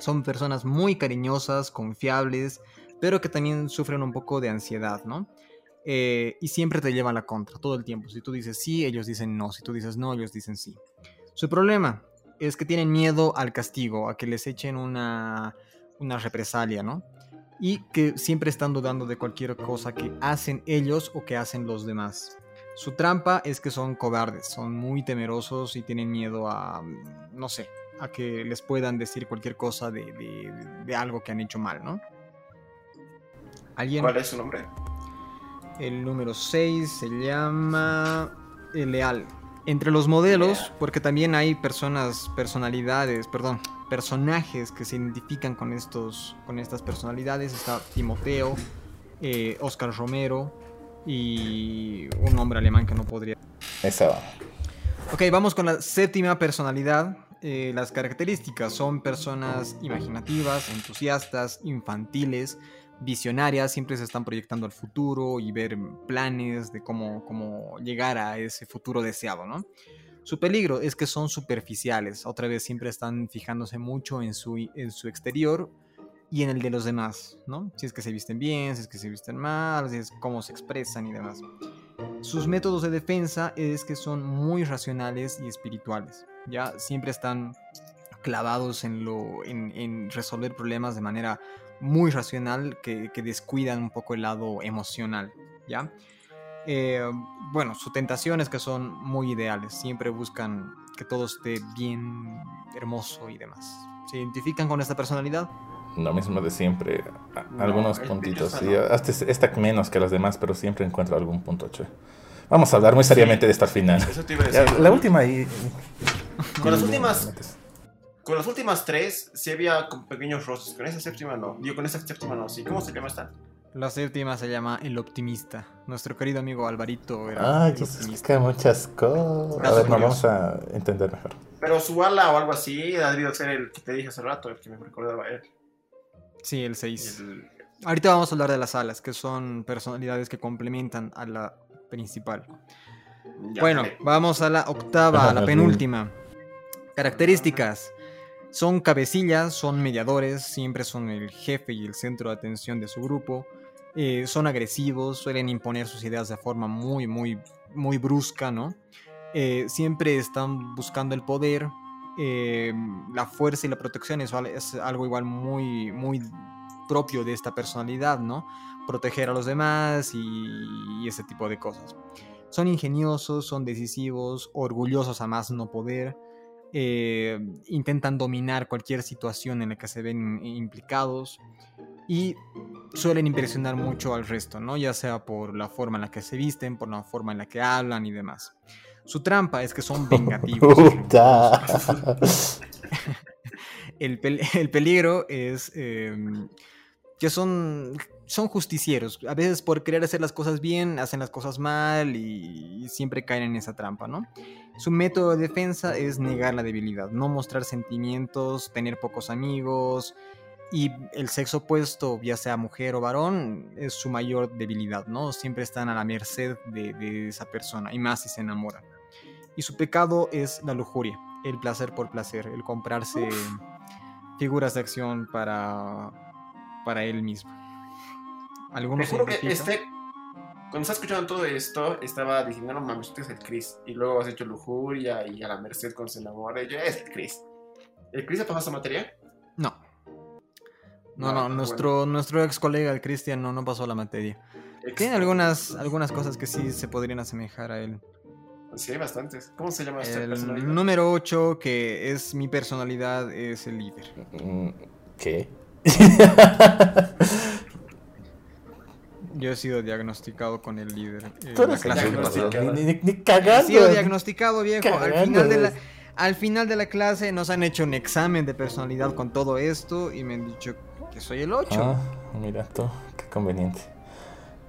son personas muy cariñosas, confiables, pero que también sufren un poco de ansiedad, ¿no? Eh, y siempre te llevan la contra, todo el tiempo. Si tú dices sí, ellos dicen no. Si tú dices no, ellos dicen sí. Su problema es que tienen miedo al castigo, a que les echen una, una represalia, ¿no? Y que siempre están dudando de cualquier cosa que hacen ellos o que hacen los demás. Su trampa es que son cobardes, son muy temerosos y tienen miedo a, no sé, a que les puedan decir cualquier cosa de, de, algo que han hecho mal, ¿no? ¿Alguien? ¿Cuál es su nombre? El número 6 se llama El Leal. Entre los modelos, porque también hay personas, personalidades, perdón, personajes que se identifican con, estos, con estas personalidades, está Timoteo, eh, Oscar Romero, y un hombre alemán que no podría. Eso. Ok, vamos con la séptima personalidad. Eh, las características son personas imaginativas, entusiastas, infantiles, visionarias, siempre se están proyectando al futuro y ver planes de cómo, cómo llegar a ese futuro deseado, ¿no? Su peligro es que son superficiales, otra vez siempre están fijándose mucho en su, en su exterior y en el de los demás, ¿no? Si es que se visten bien, si es que se visten mal, si es cómo se expresan y demás. Sus métodos de defensa es que son muy racionales y espirituales, ya siempre están clavados en, lo, en, resolver problemas de manera muy racional que, descuidan un poco el lado emocional, ¿ya? Eh, bueno, su tentación es que son muy ideales, siempre buscan que todo esté bien, hermoso y demás. ¿Se identifican con esta personalidad? lo mismo de siempre. algunos puntitos. Sí, hasta esta menos que los demás, pero siempre encuentro algún punto che. Vamos a hablar muy seriamente de esta final. Eso te iba a decir. la última ahí. Con las últimas. Con las últimas tres, sí había pequeños rostros. Con esa séptima no. Digo, con esa séptima no. Sí, ¿cómo se llama esta? La séptima se llama El Optimista. Nuestro querido amigo Alvarito era. Es que muchas cosas. A ver, no, vamos a entender mejor. Pero su ala o algo así ha debido ser el que te dije hace rato, el que me recordaba él. Sí, el 6. Ahorita vamos a hablar de las alas, que son personalidades que complementan a la principal. bueno, vamos a la octava, a la penúltima. Características. Son cabecillas, son mediadores, siempre son el jefe y el centro de atención de su grupo. Eh, son agresivos, suelen imponer sus ideas de forma muy, muy, muy brusca, ¿no? Eh, siempre están buscando el poder, eh, la fuerza y la protección es, es, algo igual muy, muy propio de esta personalidad, ¿no? Proteger a los demás y, ese tipo de cosas. Son ingeniosos, son decisivos, orgullosos a más no poder, eh, intentan dominar cualquier situación en la que se ven implicados y suelen impresionar mucho al resto, ¿no? Ya sea por la forma en la que se visten, por la forma en la que hablan y demás. Su trampa es que son vengativos. el, peligro es em, que son, son justicieros. A veces por querer hacer las cosas bien, hacen las cosas mal y, siempre caen en esa trampa, ¿no? Su método de defensa es negar la debilidad, no mostrar sentimientos, tener pocos amigos. Y el sexo opuesto, ya sea mujer o varón, es su mayor debilidad, ¿no? Siempre están a la merced de, de esa persona, y más si se enamoran y su pecado es la lujuria, el placer por placer, el comprarse figuras de acción para, para él mismo. Algunos juro que este, cuando estás escuchando todo esto, estaba diciendo, no mames, este es el Chris. Y luego has hecho lujuria y a la merced con se enamora. Y yo, es el Chris. ¿El Chris ha pasado esa materia? No. No, no, nuestro, nuestro ex colega, el Cristian, no, no pasó la materia. Tiene algunas, algunas cosas que sí se podrían asemejar a él. Sí, hay bastantes. ¿Cómo se llama este El número 8, que es mi personalidad, es el líder. Mm, ¿Qué? Yo he sido diagnosticado con el líder. eh, Tú la eres clase diagnosticado. pasada. ni, ni, ni He cagando. sido diagnosticado, viejo. Al Cagando, final, de la, pues. al final de la clase nos han hecho un examen de personalidad con todo esto y me han dicho que soy el 8. Ah, mira tú, qué conveniente.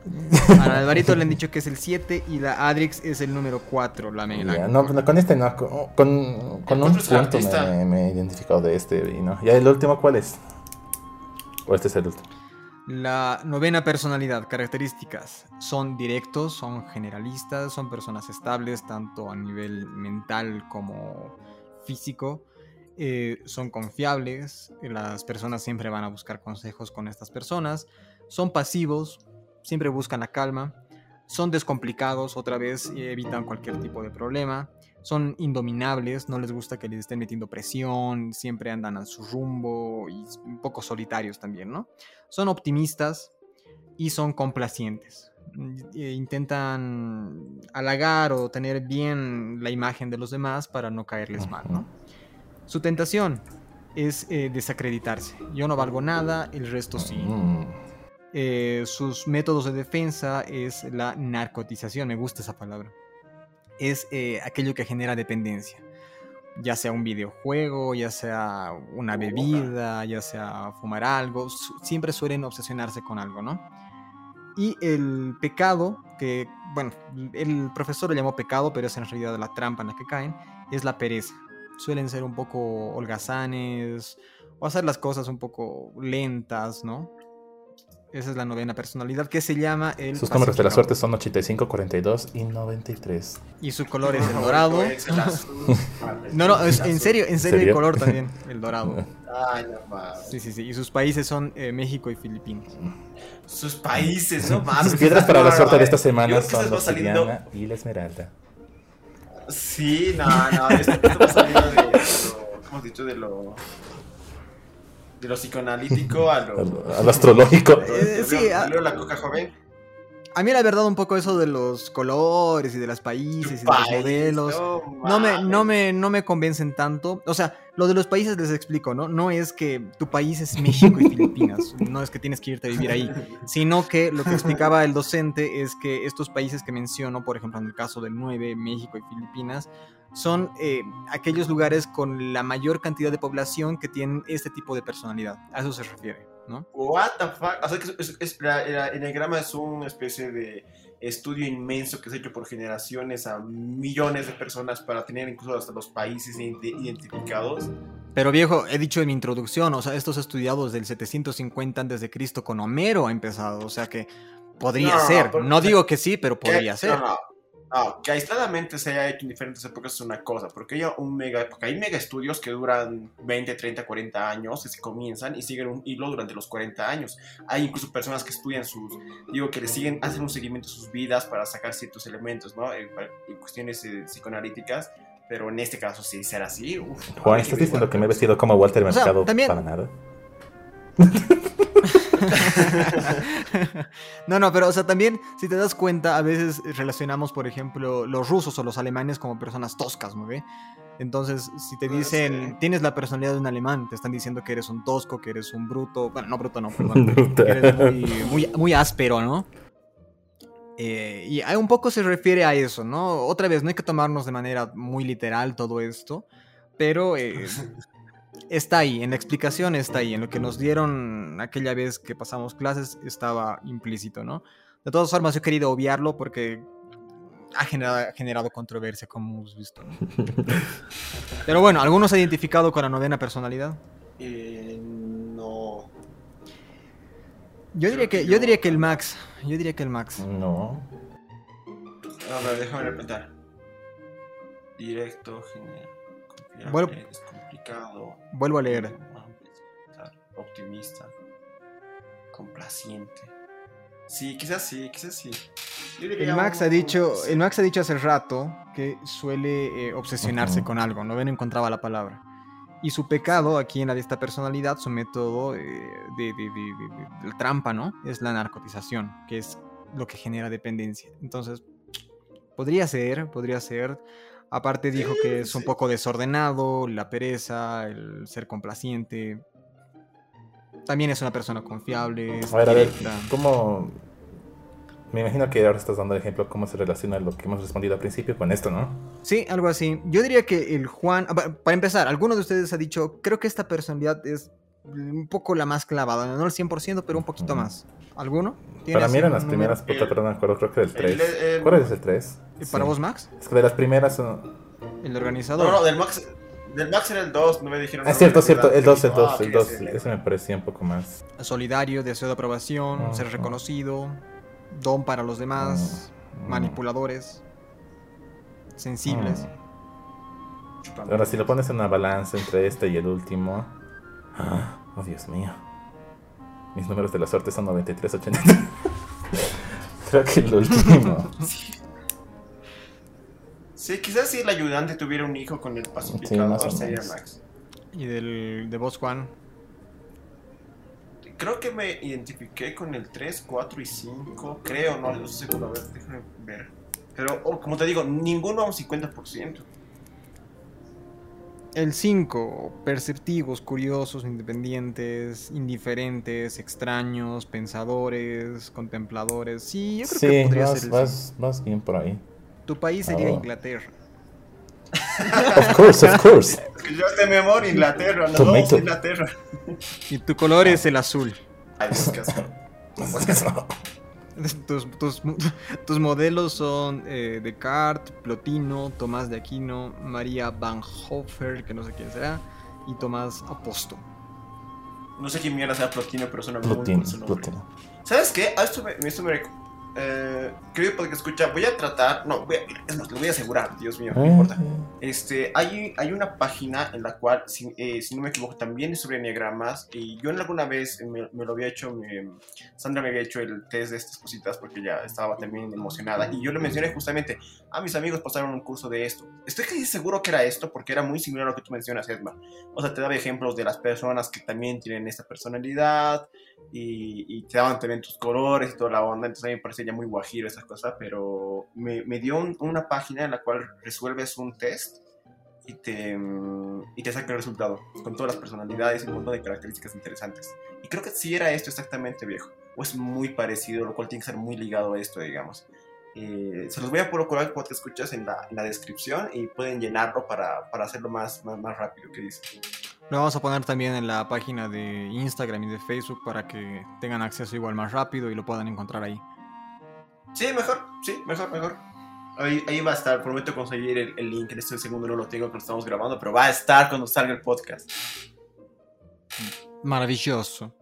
A Alvarito le han dicho que es el 7 y la Adrix es el número 4. La, no, no, con este no, con, con, un punto me, me he identificado de este y no. ¿Ya el último cuál es? ¿O este es el último? La novena personalidad, características. Son directos, son generalistas, son personas estables tanto a nivel mental como físico. eh, son confiables, las personas siempre van a buscar consejos con estas personas. Son pasivos, siempre buscan la calma. Son descomplicados, otra vez evitan cualquier tipo de problema. Son indominables, no les gusta que les estén metiendo presión, siempre andan a su rumbo y un poco solitarios también, ¿no? son optimistas y son complacientes. Mm, eh, Intentan halagar o tener bien la imagen de los demás para no caerles mal, ¿no? Su tentación es eh, desacreditarse. Yo no valgo nada, el resto sí. Mm, Eh, sus métodos de defensa es la narcotización, me gusta esa palabra. Es eh, aquello que genera dependencia. Ya sea un videojuego, ya sea una bebida, ya sea fumar algo, siempre suelen obsesionarse con algo, ¿no? Y el pecado, que, bueno, el profesor lo llamó pecado, pero es en realidad la trampa en la que caen, es la pereza. Suelen ser un poco holgazanes o hacer las cosas un poco lentas, ¿no? Esa es la novena personalidad que se llama el. Sus números de la suerte son 85, 42 y 93. Y su color es el dorado. No, no, es- en serio, en serio, el color también, el dorado. Sí, sí, sí. Y sus países son eh, México y Filipinas. Sus países, no mames. Sus piedras para la suerte de esta semana son la saliendo- y la esmeralda. Sí, no, no, esto, esto va saliendo de, de lo, ¿cómo has dicho? De lo, de lo psicoanalítico a lo... Al, al astrológico. Eh, sí, a- leo la coca joven. A mí la verdad un poco eso de los colores y de los países y de los modelos. no No me, no, me, no me convencen tanto. O sea, lo de los países les explico, ¿no? No es que tu país es México y Filipinas. No es que tienes que irte a vivir ahí. Sino que lo que explicaba el docente es que estos países que menciono, por ejemplo, en el caso del 9, México y Filipinas, son eh, aquellos lugares con la mayor cantidad de población que tienen este tipo de personalidad. A eso se refiere, ¿no? What the fuck? O sea, que es, es- la- la- el enagrama es una especie de estudio inmenso que se ha hecho por generaciones a millones de personas para tener incluso hasta los países ide- identificados. Pero viejo, he dicho en mi introducción, o sea, estos estudiados del 750 a.C. con Homero ha empezado, o sea que podría No, ser. pero- no digo que sí, pero podría ser. No, no, no, que aisladamente se haya hecho en diferentes épocas es una cosa, porque hay, un mega, porque hay mega estudios que duran 20, 30, 40 años, que se comienzan y siguen un hilo durante los 40 años. Hay incluso personas que estudian sus, digo, que le siguen, hacen un seguimiento de sus vidas para sacar ciertos elementos, ¿no? En, en cuestiones eh, psicoanalíticas, pero en este caso sí será así. uf, Juan, ¿estás diciendo que me he vestido como Walter O sea, Mercado también- para nada? no, no, pero o sea, también, si te das cuenta, a veces relacionamos, por ejemplo, los rusos o los alemanes como personas toscas, ¿no ve? Entonces, si te dicen, sí. tienes la personalidad de un alemán, te están diciendo que eres un tosco, que eres un bruto, bueno, no bruto, no, perdón, Bruta. que eres muy, muy, muy áspero, ¿no? Eh, y hay un poco se refiere a eso, ¿no? Otra vez, no hay que tomarnos de manera muy literal todo esto, pero eh, está ahí, en la explicación está ahí, en lo que nos dieron aquella vez que pasamos clases estaba implícito, ¿no? De todas formas, yo he querido obviarlo porque ha generado, generado controversia, como hemos visto. ¿no? Pero bueno, ¿algunos se ha identificado con la novena personalidad? Eh, no. Yo diría que, yo yo- diría que el Max. Yo diría que el Max. No. A ver, déjame repetir. Directo, general, confiable, Bueno. Descomplicado. Vuelvo a leer. Optimista. Complaciente. Sí, quizás sí, quizás sí. El Max un- ha dicho, sí. el Max ha dicho hace rato que suele eh, obsesionarse Ujú. con algo, no ven encontraba la palabra. Y su pecado aquí en la de esta personalidad, su método eh, de, de- de- de- de- de trampa, ¿no? Es la narcotización, que es lo que genera dependencia. Entonces, podría ser, podría ser. Aparte dijo que es un poco desordenado, la pereza, el ser complaciente. También es una persona confiable. es A ver, a ver. ¿cómo, Me imagino que ahora estás dando el ejemplo cómo se relaciona lo que hemos respondido al principio con esto, ¿no? Sí, algo así. Yo diría que el Juan, ah, pa- para empezar, alguno de ustedes ha dicho, creo que esta personalidad es un poco la más clavada, no el 100%, pero un poquito más. ¿Alguno? ¿Tiene Para mí eran las número? primeras, puta, El- perdón, me acuerdo, creo que del 3. el- el- ¿Cuál es el 3? ¿Y para vos, Max? Es que de las primeras son... El No, organizador. no, del Max, del Max era el 2, no me dijeron. Ah, no, cierto, no, cierto, no, el 2, el ah, 2, ok, el 2. sí, sí. Ese me parecía un poco más... Solidario, deseo de aprobación, ser reconocido, don para los demás, manipuladores, sensibles. Ahora, si lo pones en una balanza entre este y el último... ah, Oh, Dios mío. Mis números de la suerte son 93, 83. Creo que el último. Sí, quizás si el ayudante tuviera un hijo con el Sí, pacificador o sería. Max. Y del, de vos, Juan. Creo que me identifiqué con el 3, 4 y 5. Creo, no, no sé seguro. A ver, déjame ver. Pero, oh, como te digo, ninguno a un 50%. El 5, perceptivos, curiosos, independientes, indiferentes, extraños, pensadores, contempladores. Sí, yo creo que podría vas, ser el vas, bien por ahí. Tu país sería Oh. Inglaterra. Of course, of course. Yo de memoria, Inglaterra, no, Tomato. Inglaterra. Y tu color es el azul. Ay, Dios. Tus, tus, tus modelos son eh, Descartes, Plotino, Tomás de Aquino, María Van Hofer, que no sé quién será, y Tomás Aposto. No sé quién mierda sea Plotino, pero suena muy. ¿Sabes qué? A esto me, esto me eh, querido porque escucha, voy a tratar, no, voy a, es más, lo voy a asegurar, Dios mío, no importa. Este, hay, hay una página en la cual, si, eh, si no me equivoco, también es sobre enneagramas. Y yo en alguna vez me, me lo había hecho, me- Sandra me había hecho el test de estas cositas porque ya estaba también emocionada. Y yo le mencioné justamente, a mis amigos pasaron un curso de esto. Estoy casi seguro que era esto porque era muy similar a lo que tú mencionas, Edmar. O sea, te daba ejemplos de las personas que también tienen esta personalidad y, y te daban también tus colores y toda la onda. Entonces a mí me parecía ya muy guajiro esa cosa, pero me, me dio un- una página en la cual resuelves un test y te, mm, y te saca el resultado con todas las personalidades y un montón de características interesantes. Y creo que sí era esto exactamente viejo, o es muy parecido, lo cual tiene que ser muy ligado a esto, digamos. Eh, se los voy a procurar cuando te escuchas en la, en la descripción y pueden llenarlo para, para hacerlo más, más, más rápido, que dice. Lo vamos a poner también en la página de Instagram y de Facebook para que tengan acceso igual más rápido y lo puedan encontrar ahí. Sí, mejor, sí, mejor, mejor. Ahí, ahí va a estar, prometo conseguir el, el link, en este segundo no lo tengo cuando estamos grabando, pero va a estar cuando salga el podcast. Maravilloso.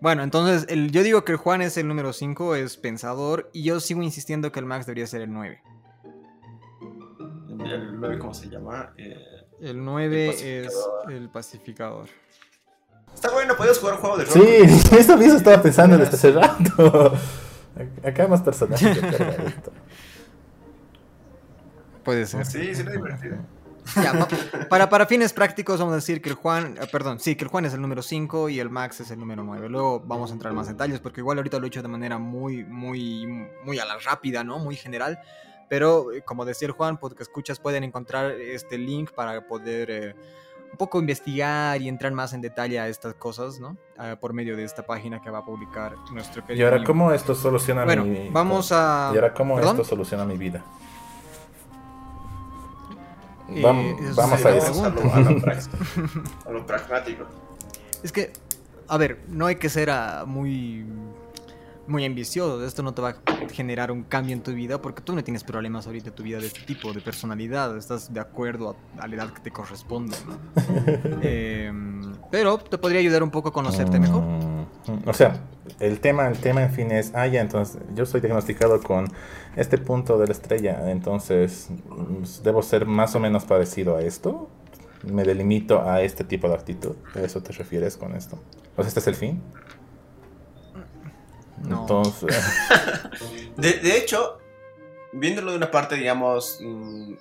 Bueno, entonces el- yo digo que el Juan es el número 5, es pensador, y yo sigo insistiendo que el Max debería ser el 9. El 9, ¿cómo se llama? Eh, El 9 El es el pacificador. Está bueno, puedes jugar un juego de rol. Sí, eso mismo estaba pensando desde hace rato. Acá hay más personajes. Puede ser. Sí, es divertido. Ya, pa- para, para fines prácticos vamos a decir que el Juan, eh, perdón, sí, que el Juan es el número 5 y el Max es el número 9. Luego vamos a entrar en más detalles porque igual ahorita lo he hecho de manera muy, muy, muy a la rápida, ¿no? Muy general. Pero eh, como decía el Juan, porque escuchas pueden encontrar este link para poder eh, un poco investigar y entrar más en detalle a estas cosas, ¿no? Ah, por medio de esta página que va a publicar nuestro Y querido ahora, amigo. ¿cómo esto soluciona Bueno, mi vamos a... Y ahora, ¿cómo ¿Perdón? esto soluciona mi vida? Eh, Vam- eso vamos sería a eso. a lo, a lo prax- a lo pragmático. Es que, a ver, no hay que ser ah, muy, muy ambicioso. Esto no te va a generar un cambio en tu vida porque tú no tienes problemas ahorita en tu vida de este tipo, de personalidad. Estás de acuerdo a, a la edad que te corresponde, ¿no? Em, pero te podría ayudar un poco a conocerte mejor. Mm, O sea, el tema, el tema en fin es, ah, ya, entonces yo soy diagnosticado con este punto de la estrella, entonces mm, debo ser más o menos parecido a esto. Me delimito a este tipo de actitud. ¿A eso te refieres con esto? O sea, este es el fin. No. Entonces, De, de hecho, viéndolo de una parte, digamos, mm,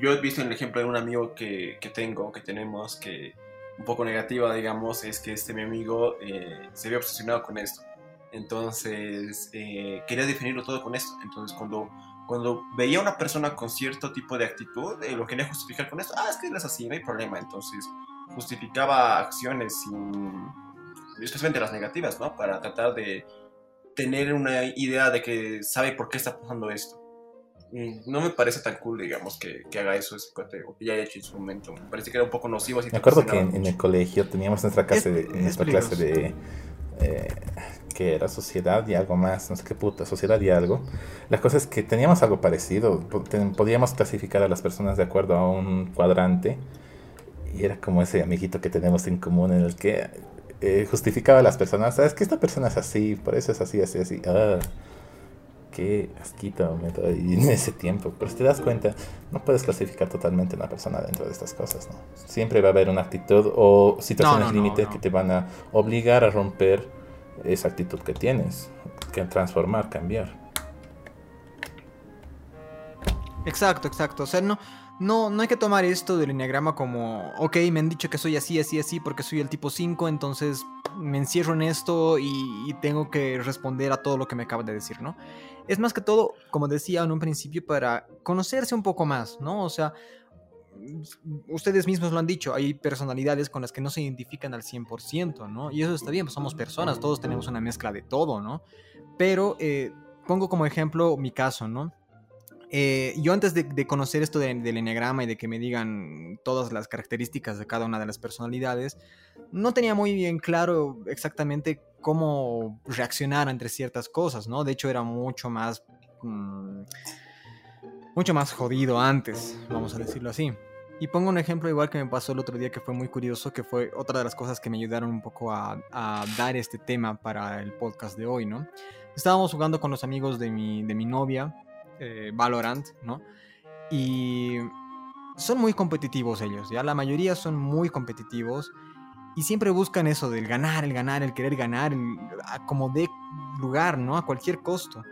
yo he visto en el ejemplo de un amigo que, que tengo, que tenemos, que un poco negativa, digamos, es que este mi amigo eh, se había obsesionado con esto. Entonces, eh, quería definirlo todo con esto. Entonces, cuando, cuando veía a una persona con cierto tipo de actitud, eh, lo quería justificar con esto. Ah, es que él es así, no hay problema. Entonces, justificaba acciones sin, especialmente las negativas, ¿no? Para tratar de tener una idea de que sabe por qué está pasando esto. no me parece tan cool, digamos, que, que haga eso ese cuate, o que ya haya hecho en su momento. Me parece que era un poco nocivo. me acuerdo que en, el colegio teníamos nuestra clase de, nuestra clase de eh, que era sociedad y algo más, no sé qué puta, sociedad y algo. La cosa es que teníamos algo parecido, podíamos clasificar a las personas de acuerdo a un cuadrante y era como ese amiguito que tenemos en común en el que eh, justificaba a las personas, sabes que esta persona es así, por eso es así, así, así. Ah, qué asquito me doy en ese tiempo. Pero si te das cuenta, no puedes clasificar totalmente a una persona dentro de estas cosas, ¿no? Siempre va a haber una actitud o situaciones límites que te van a obligar a romper esa actitud que tienes, que transformar, cambiar. Exacto, exacto. O sea, no, no, no hay que tomar esto del enneagrama como, ok, me han dicho que soy así, así, así, porque soy el tipo 5, entonces me encierro en esto y, tengo que responder a todo lo que me acaba de decir, ¿no? Es más que todo, como decía en un principio, para conocerse un poco más, ¿no? O sea, ustedes mismos lo han dicho, hay personalidades con las que no se identifican al 100%, ¿no? Y eso está bien, pues somos personas, todos tenemos una mezcla de todo, ¿no? Pero eh, pongo como ejemplo mi caso, ¿no? Eh, yo antes de, conocer esto del enneagrama y de que me digan todas las características de cada una de las personalidades, no tenía muy bien claro exactamente cómo reaccionar ante ciertas cosas, ¿no? De hecho era mucho más... Mm, mucho más jodido antes, vamos a decirlo así. Y pongo un ejemplo igual que me pasó el otro día que fue muy curioso, que fue otra de las cosas que me ayudaron un poco a, a dar este tema para el podcast de hoy, ¿no? Estábamos jugando con los amigos de mi, de mi novia eh, Valorant, ¿no? Y son muy competitivos ellos, ¿ya? La mayoría son muy competitivos y siempre buscan eso del ganar, el ganar, el querer ganar, como de lugar, ¿no? A cualquier costo.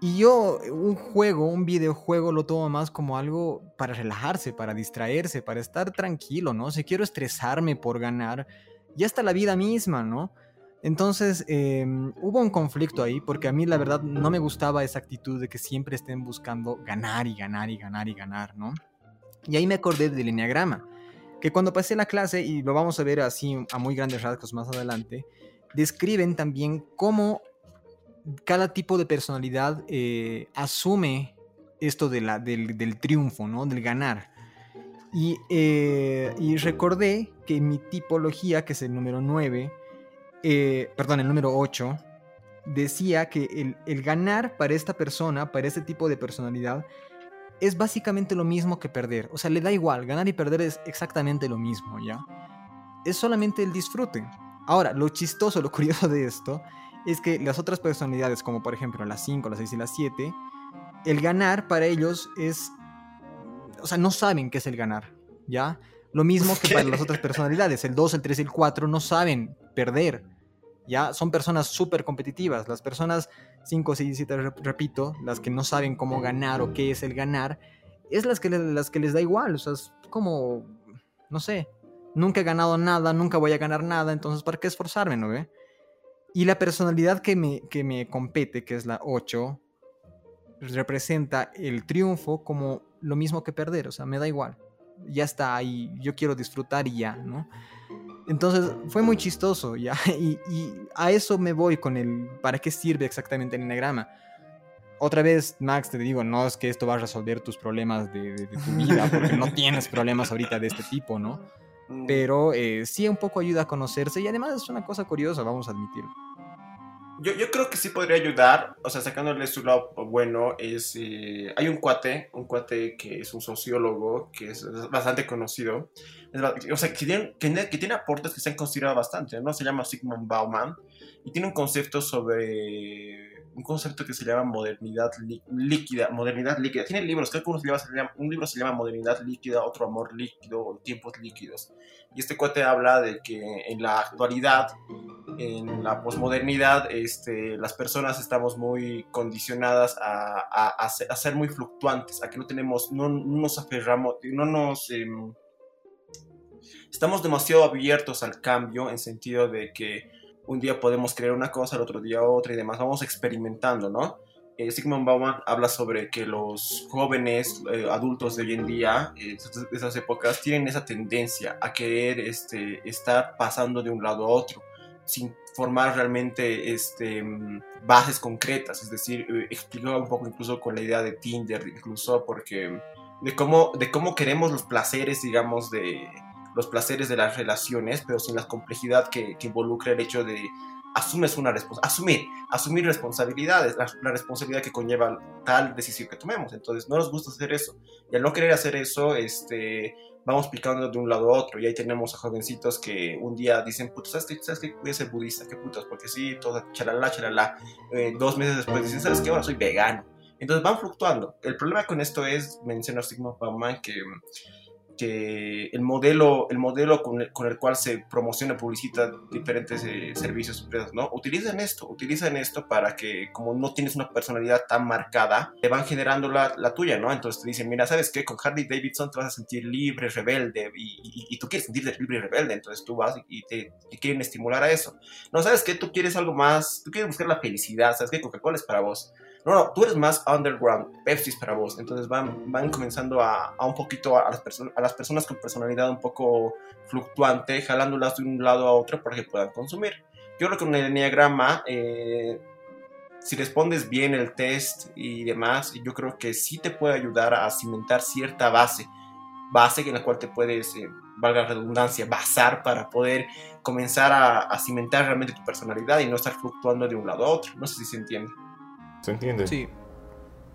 Y yo un juego, un videojuego lo tomo más como algo para relajarse, para distraerse, para estar tranquilo, ¿no? Si quiero estresarme por ganar, ya está la vida misma, ¿no? Entonces em, hubo un conflicto ahí porque a mí la verdad no me gustaba esa actitud de que siempre estén buscando ganar y ganar y ganar y ganar, ¿no? Y ahí me acordé del enneagrama, que cuando pasé la clase, y lo vamos a ver así a muy grandes rasgos más adelante, describen también cómo cada tipo de personalidad eh, asume esto de la, del, triunfo, ¿no? Del ganar. Y, eh, y recordé que mi tipología, que es el número 9, eh, perdón, el número 8, decía que el, ganar para esta persona, para este tipo de personalidad, es básicamente lo mismo que perder. O sea, le da igual, ganar y perder es exactamente lo mismo, ¿ya? Es solamente el disfrute. Ahora, lo chistoso, lo curioso de esto, es que las otras personalidades, como por ejemplo las 5, las 6 y las 7, el ganar para ellos es... O sea, no saben qué es el ganar, ¿ya? Lo mismo que para las otras personalidades, el 2, el 3 y el 4 no saben perder ya son personas súper competitivas. Las personas 5, 6 y 7, repito, las que no saben cómo ganar o qué es el ganar, es las que, las que les da igual. O sea, es como, no sé, nunca he ganado nada, nunca voy a ganar nada, entonces ¿para qué esforzarme, no ve? Y la personalidad que me, que me compete, que es la 8, representa el triunfo como lo mismo que perder, o sea, me da igual. Ya está ahí, yo quiero disfrutar y ya, ¿no? Entonces fue muy chistoso, ¿ya? Y, a eso me voy con el para qué sirve exactamente el enagrama. Otra vez, Max, te digo, no es que esto va a resolver tus problemas de, tu vida, porque no tienes problemas ahorita de este tipo, ¿no? Mm. Pero eh, sí un poco ayuda a conocerse y además es una cosa curiosa, vamos a admitirlo. Yo, yo, creo que sí podría ayudar, o sea, sacándole su lado bueno, es, eh, hay un cuate, un cuate que es un sociólogo, que es bastante conocido, o sea, que tiene, que, tiene aportes que se han considerado bastante, ¿no? Se llama Sigmund Bauman y tiene un concepto sobre un concepto que se llama modernidad líquida, modernidad líquida. Tiene libros, creo que uno se llama, un libro se llama Modernidad líquida, otro Amor líquido o Tiempos líquidos. Y este cuate habla de que en la actualidad, en la posmodernidad, este, las personas estamos muy condicionadas a, a, ser, muy fluctuantes, a que no tenemos, no, nos aferramos, no nos... Em, estamos demasiado abiertos al cambio en sentido de que un día podemos creer una cosa, el otro día otra y demás, vamos experimentando, ¿no? Eh, Sigmund Bauman habla sobre que los jóvenes eh, adultos de hoy en día, eh, de esas épocas, tienen esa tendencia a querer este, estar pasando de un lado a otro. sin formar realmente este, mm, bases concretas, es decir, eh, explicaba un poco incluso con la idea de Tinder, incluso porque de cómo, de cómo queremos los placeres, digamos, de los placeres de las relaciones, pero sin la complejidad que involucra el hecho de asumes una responsabilidad, asumir, asumir responsabilidades, la, la, responsabilidad que conlleva tal decisión que tomemos. Entonces, no nos gusta hacer eso. Y al no querer hacer eso, este, vamos picando de un lado a otro. Y ahí tenemos a jovencitos que un día dicen, puto, ¿sabes qué? ¿Sabes qué? Voy a ser budista, qué putos, porque sí, todo, chalala, chalala. Eh, dos meses después dicen, ¿sabes qué? Ahora soy vegano. Entonces van fluctuando. El problema con esto es, menciona Sigmund Bauman, que que el modelo, el modelo con, el, con el cual se promociona, publicita diferentes eh, servicios, empresas, ¿no? Utilizan esto, utilizan esto para que como no tienes una personalidad tan marcada, te van generando la, la tuya, ¿no? Entonces te dicen, mira, ¿sabes qué? Con Harley Davidson te vas a sentir libre, rebelde, y, y, y tú quieres sentirte libre y rebelde, entonces tú vas y te, te, quieren estimular a eso. No, ¿sabes qué? Tú quieres algo más, tú quieres buscar la felicidad, ¿sabes qué? Coca-Cola es para vos no, no, tú eres más underground, Pepsi es para vos. Entonces van, van comenzando a, a un poquito a las, a las personas con personalidad un poco fluctuante, jalándolas de un lado a otro para que puedan consumir. Yo creo que el enneagrama, eh, si respondes bien el test y demás, yo creo que sí te puede ayudar a cimentar cierta base, base en la cual te puedes, eh, valga la redundancia, basar para poder comenzar a, a cimentar realmente tu personalidad y no estar fluctuando de un lado a otro. No sé si se entiende. ¿Se entiende? Sí.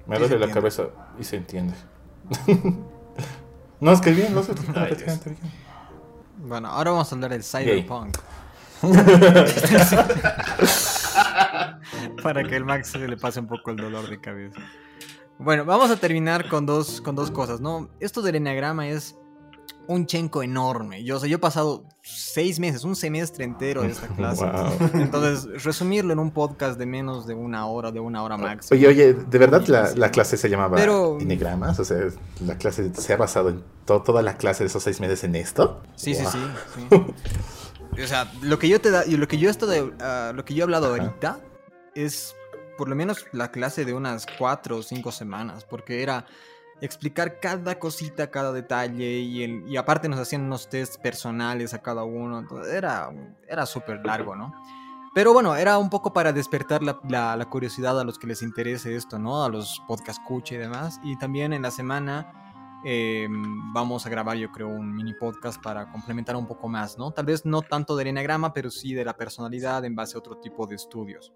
Me duele la cabeza y se entiende. no, es que bien, no sé. Ay, bien. Bueno, ahora vamos a hablar del cyberpunk. Para que el Max se le pase un poco el dolor de cabeza. Bueno, vamos a terminar con dos, con dos cosas, ¿no? Esto del enagrama es un chenco enorme. Yo, o sea, yo he pasado seis meses, un semestre entero de esta clase. Wow. Entonces, resumirlo en un podcast de menos de una hora, de una hora máxima. Oye, oye, ¿de verdad la, la clase se llamaba Pero-? O sea, ¿la clase se ha basado en to- toda la clase de esos seis meses en esto? Sí, sí, Wow. sí, sí. O sea, lo que yo te da, lo que yo he estado, ah, lo que yo he hablado Ajá. ahorita es por lo menos la clase de unas cuatro o cinco semanas, porque era explicar cada cosita, cada detalle y, aparte nos hacían unos tests personales a cada uno, entonces era, era súper largo, ¿no? Pero bueno, era un poco para despertar la, curiosidad a los que les interese esto, ¿no? A los podcast escucha y demás. Y también en la semana eh, vamos a grabar, yo creo, un mini podcast para complementar un poco más, ¿no? Tal vez no tanto del enagrama, pero sí de la personalidad en base a otro tipo de estudios.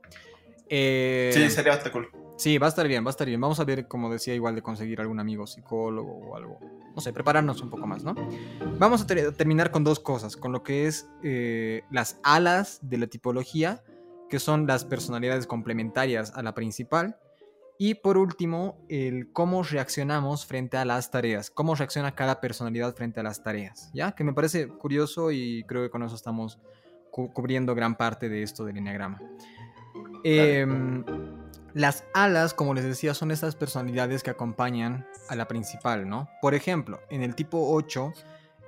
Eh, Sí, sería bastante cool. Sí, va a estar bien, va a estar bien. Vamos a ver, como decía, igual de conseguir algún amigo psicólogo o algo. No sé, prepararnos un poco más, ¿no? Vamos a ter- terminar con dos cosas, con lo que es eh, las alas de la tipología, que son las personalidades complementarias a la principal. Y por último, el cómo reaccionamos frente a las tareas, cómo reacciona cada personalidad frente a las tareas, ¿ya? Que me parece curioso y creo que con eso estamos cu- cubriendo gran parte de esto del enneagrama. Em, las alas, como les decía, son esas personalidades que acompañan a la principal, ¿no? Por ejemplo, en el tipo 8,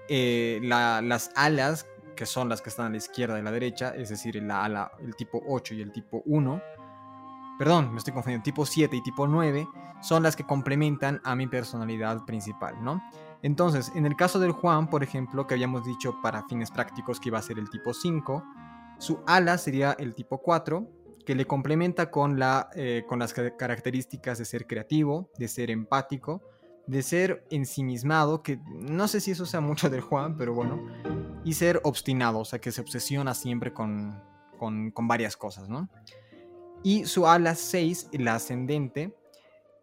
eh, la- las alas, que son las que están a la izquierda y a la derecha, es decir, la ala, el tipo 8 y el tipo 1, perdón, me estoy confundiendo, tipo 7 y tipo 9, son las que complementan a mi personalidad principal, ¿no? Entonces, en el caso del Juan, por ejemplo, que habíamos dicho para fines prácticos que iba a ser el tipo 5, su ala sería el tipo 4, que le complementa con, la, eh, con las ca- características de ser creativo, de ser empático, de ser ensimismado, que no sé si eso sea mucho del Juan, pero bueno, y ser obstinado, o sea, que se obsesiona siempre con, con, con varias cosas, ¿no? Y su ala 6, la ascendente,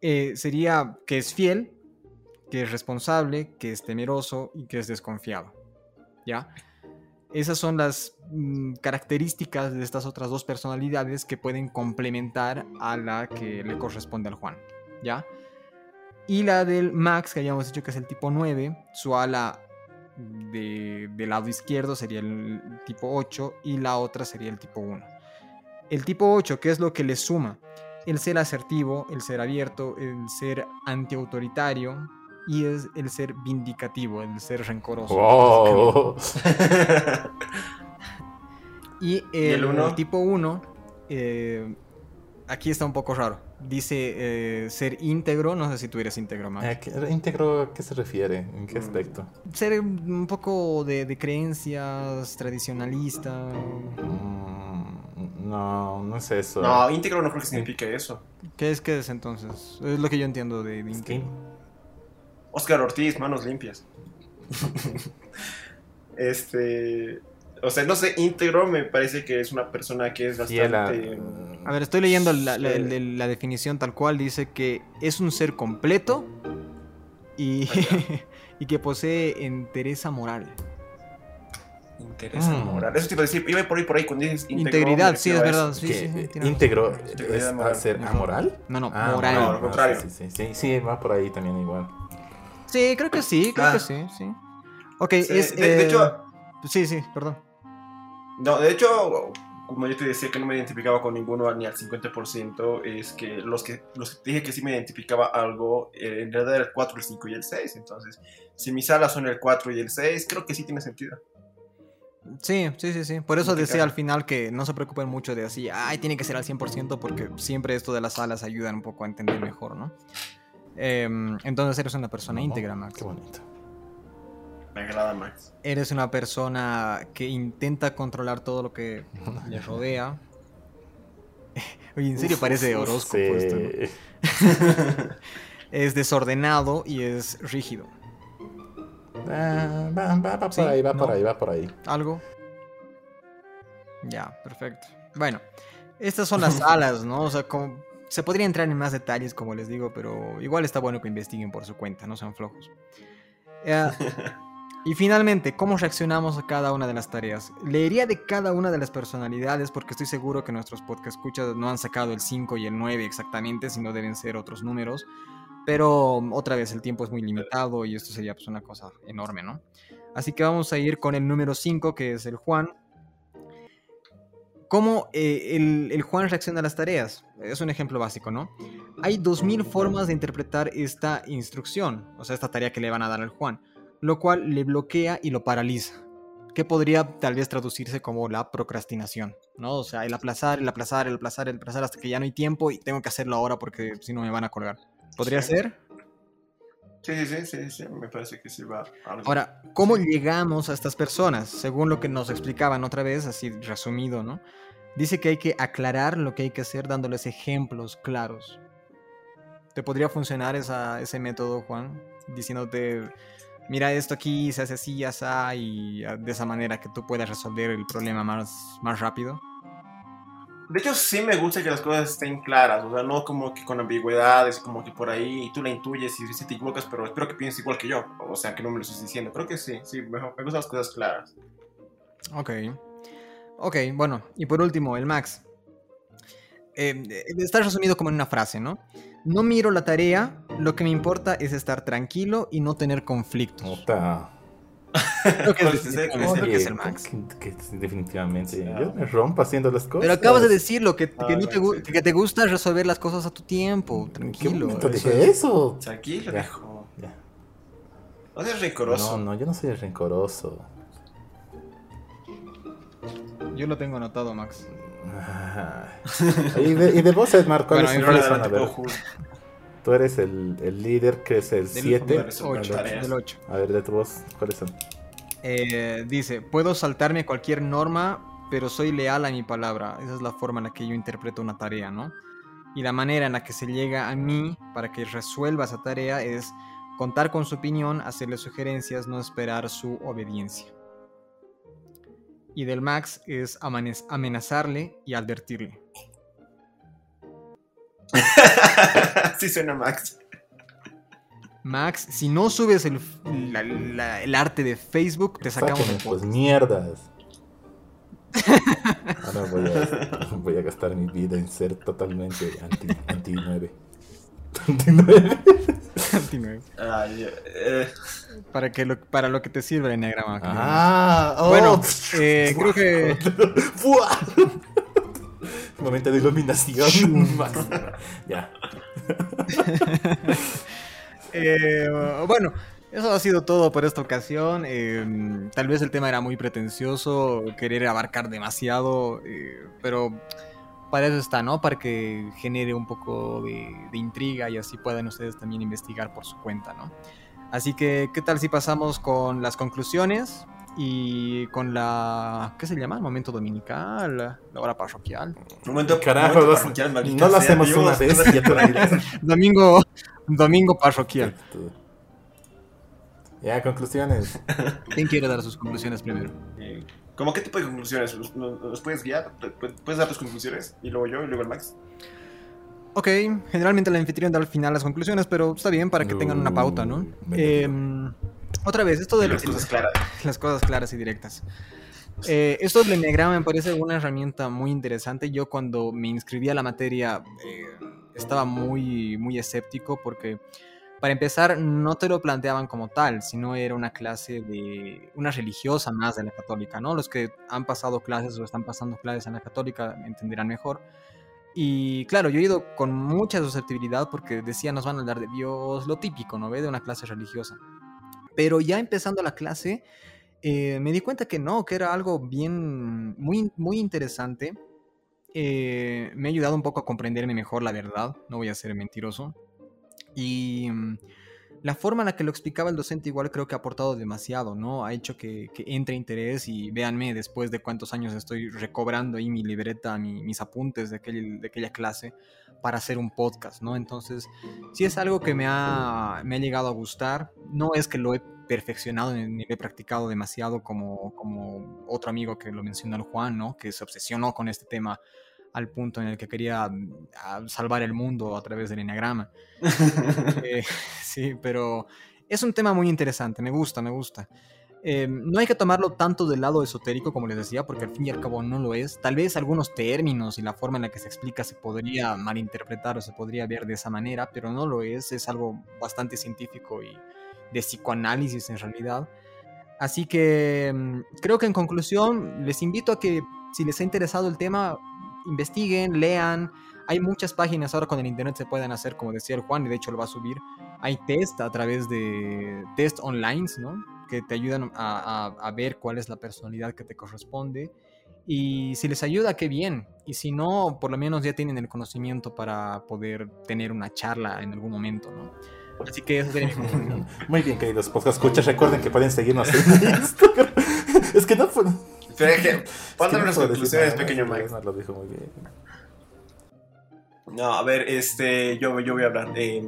eh, sería que es fiel, que es responsable, que es temeroso y que es desconfiado, ¿ya? Esas son las mm, características de estas otras dos personalidades que pueden complementar a la que le corresponde al Juan, ¿ya? Y la del Max, que habíamos dicho que es el tipo 9, su ala de, del lado izquierdo sería el tipo 8 y la otra sería el tipo 1. El tipo 8, ¿qué es lo que le suma? El ser asertivo, el ser abierto, el ser antiautoritario y es el ser vindicativo, el ser rencoroso. Wow. Y el, el uno? tipo 1, aquí está un poco raro. dice eh, ser íntegro. No sé si tú eres íntegro. Eh, ¿qué- ¿Íntegro a qué se refiere? ¿En qué Mm. aspecto? Ser un poco de, de creencias, tradicionalista. Mm, no, no es eso. No, íntegro no creo que signifique eso. ¿Qué es que es entonces? Es lo que yo entiendo de, de Es que- íntegro. Oscar Ortiz, manos limpias. este. O sea, no sé, íntegro me parece que es una persona que es bastante. A ver, estoy leyendo la, la- Sí. el de la definición tal cual. Dice que es un ser completo y, y que posee entereza moral. Interesa Mm. moral. Eso te iba a decir, iba por ahí por ahí cuando dices Integridad, sí, es verdad. Sí, sí, sí, íntegro Integridad es moral. hacer Ajá. amoral. No, no, Ah, moral. No, al contrario. Sí, sí, sí, sí, va por ahí también igual. Sí, creo que sí, creo Ah. que sí, sí. Ok, Sí, es... de, de eh, hecho, Sí, sí, perdón. no, de hecho, como yo te decía que no me identificaba con ninguno ni al 50%, es que los que los que dije que sí me identificaba algo, eh, en realidad era el 4, el 5 y el 6. Entonces, si mis alas son el 4 y el 6, creo que sí tiene sentido. Sí, sí, sí, sí. Por eso decía al final que no se preocupen mucho de así, ay, tiene que ser al 100% porque siempre esto de las alas ayudan un poco a entender mejor, ¿no? Em, entonces eres una persona íntegra, Max. Qué bonito. Me agrada Max. Eres una persona que intenta controlar todo lo que le rodea. Oye, en serio Uf, parece horóscopo Sí. esto, ¿no? Es desordenado y es rígido. Ah, va, va, va Sí, por ahí, va por no. ahí, va por ahí. ¿Algo? Ya, perfecto. Bueno, estas son las alas, ¿no? O sea, como- se podría entrar en más detalles, como les digo, pero igual está bueno que investiguen por su cuenta, no sean flojos. Eh, y finalmente, ¿cómo reaccionamos a cada una de las tareas? Leería de cada una de las personalidades porque estoy seguro que nuestros podcast escuchas no han sacado el 5 y el 9 exactamente, sino deben ser otros números. Pero otra vez, el tiempo es muy limitado y esto sería pues una cosa enorme, ¿no? Así que vamos a ir con el número 5, que es el Juan. ¿Cómo eh, el, el Juan reacciona a las tareas? Es un ejemplo básico, ¿no? Hay 2.000 formas de interpretar esta instrucción, o sea, esta tarea que le van a dar al Juan, lo cual le bloquea y lo paraliza, que podría tal vez traducirse como la procrastinación, ¿no? O sea, el aplazar, el aplazar, el aplazar, el aplazar hasta que ya no hay tiempo y tengo que hacerlo ahora porque si no me van a colgar. ¿Podría Sí. ser? Sí, sí, sí, sí, me parece que sí va. algo. Ahora, ¿cómo llegamos a estas personas? Según lo que nos explicaban otra vez, así resumido, ¿no? Dice que hay que aclarar lo que hay que hacer dándoles ejemplos claros. ¿Te podría funcionar esa- ese método, Juan? Diciéndote, mira esto aquí, se hace así, así, y ah, de esa manera que tú puedas resolver el problema más, más rápido. De hecho, sí me gusta que las cosas estén claras, o sea, no como que con ambigüedades, como que por ahí tú la intuyes y si te equivocas, pero espero que pienses igual que yo, o sea, que no me lo estés diciendo. Creo que sí, sí, me, me gustan las cosas claras. Ok. Ok, bueno, y por último, el Max. Eh, está resumido como en una frase, ¿no? No miro la tarea, lo que me importa es estar tranquilo y no tener conflictos. Puta. Creo que es, Pues, que es el Max. que- que- que definitivamente. Sí, Yo ah. me rompo haciendo las cosas. Pero acabas de decirlo, que, que Ah, no te, gu- sí. que te gusta resolver las cosas a tu tiempo, ¿En qué tranquilo. eso dije es- eso? Tranquilo, Ya. viejo. Ya. No seas rencoroso. No, no, yo no soy rencoroso. Yo lo tengo anotado, Max. Ah. y, de, y puedo ver, juzgar. tú eres el, el líder, que es el Del 7. número son Ocho, tareas. del 8. A ver, de tu voz, ¿cuáles son? Eh, dice, puedo saltarme cualquier norma, pero soy leal a mi palabra. Esa es la forma en la que yo interpreto una tarea, ¿no? Y la manera en la que se llega a mí para que resuelva esa tarea es contar con su opinión, hacerle sugerencias, no esperar su obediencia. Y del Max es amenazarle y advertirle. sí suena Max. Max, si no subes el, la- la- el arte de Facebook, te sacamos Sáquenme, el pues mierdas. Ahora voy a, voy a gastar mi vida en ser totalmente anti, anti 9. Anti 9. Continúe. Ay, eh, Para, que lo, para lo que te sirve el enneagrama. querido. Ah, oh. Bueno, eh, creo que. Momento de iluminación. Ya. Eh, bueno, eso ha sido todo por esta ocasión. Eh, tal vez el tema era muy pretencioso, querer abarcar demasiado, eh, pero para eso está, ¿no? Para que genere un poco de, de intriga y así puedan ustedes también investigar por su cuenta, ¿no? Así que, ¿qué tal si pasamos con las conclusiones? y con la. ¿Qué se llama? Momento dominical, la hora parroquial. Momento, Carajo, momento los- parroquial, maldita no lo hacemos una vez Domingo, domingo parroquial. Ya, conclusiones. ¿Quién quiere dar sus conclusiones primero? ¿Cómo qué tipo de conclusiones? ¿Nos, nos- nos puedes guiar? ¿Pu- ¿Puedes dar tus conclusiones? Y luego yo, y luego el Max. Ok, generalmente el anfitrión da al final las conclusiones, pero está bien para que tengan una pauta, ¿no? Uh, me Eh, otra vez, esto de Las cosas claras. las cosas claras y directas. Eh, esto del enneagrama me parece una herramienta muy interesante. Yo cuando me inscribí a la materia eh, estaba muy, muy escéptico porque, para empezar, no te lo planteaban como tal, sino era una clase de una religiosa más de la católica, ¿no? Los que han pasado clases o están pasando clases en la católica entenderán mejor. Y claro, yo he ido con mucha susceptibilidad porque decía nos van a hablar de Dios, lo típico, ¿no ve? De una clase religiosa. Pero ya empezando la clase, eh, me di cuenta que no, que era algo bien, muy, muy interesante. Eh, me ha ayudado un poco a comprenderme mejor la verdad, no voy a ser mentiroso. Y mm, la forma en la que lo explicaba el docente igual creo que ha aportado demasiado, ¿no? Ha hecho que, entre interés y véanme, después de cuántos años estoy recobrando ahí mi libreta, mi- mis apuntes de, aquel- de aquella clase para hacer un podcast, ¿no? Entonces, sí es algo que me ha, me ha llegado a gustar. No es que lo he perfeccionado ni ni lo he practicado demasiado como, como otro amigo que lo mencionó el Juan, ¿no? Que se obsesionó con este tema al punto en el que quería mm, salvar el mundo a través del enneagrama. Eh, sí, pero es un tema muy interesante, me gusta, me gusta. Eh, no hay que tomarlo tanto del lado esotérico como les decía, porque al fin y al cabo no lo es. Tal vez algunos términos y la forma en la que se explica se podría malinterpretar o se podría ver de esa manera, pero no lo es. Es algo bastante científico y de psicoanálisis en realidad. Así que mm, creo que en conclusión les invito a que si les ha interesado el tema, investiguen, lean. Hay muchas páginas ahora con el internet se pueden hacer, como decía el Juan, y de hecho lo va a subir. Hay test a través de test online, ¿no? Que te ayudan a, a- a ver cuál es la personalidad que te corresponde. Y si les ayuda, qué bien. Y si no, por lo menos ya tienen el conocimiento para poder tener una charla en algún momento, ¿no? Así que eso sería. Muy bien, queridos podcast escuchas. Recuerden que pueden seguirnos es que no. Pero es que, es que ¿cuándo no puedo decir conclusiones, pequeño pero Max? Esmar lo dijo muy bien. No, a ver, este, yo, yo voy a hablar. eh,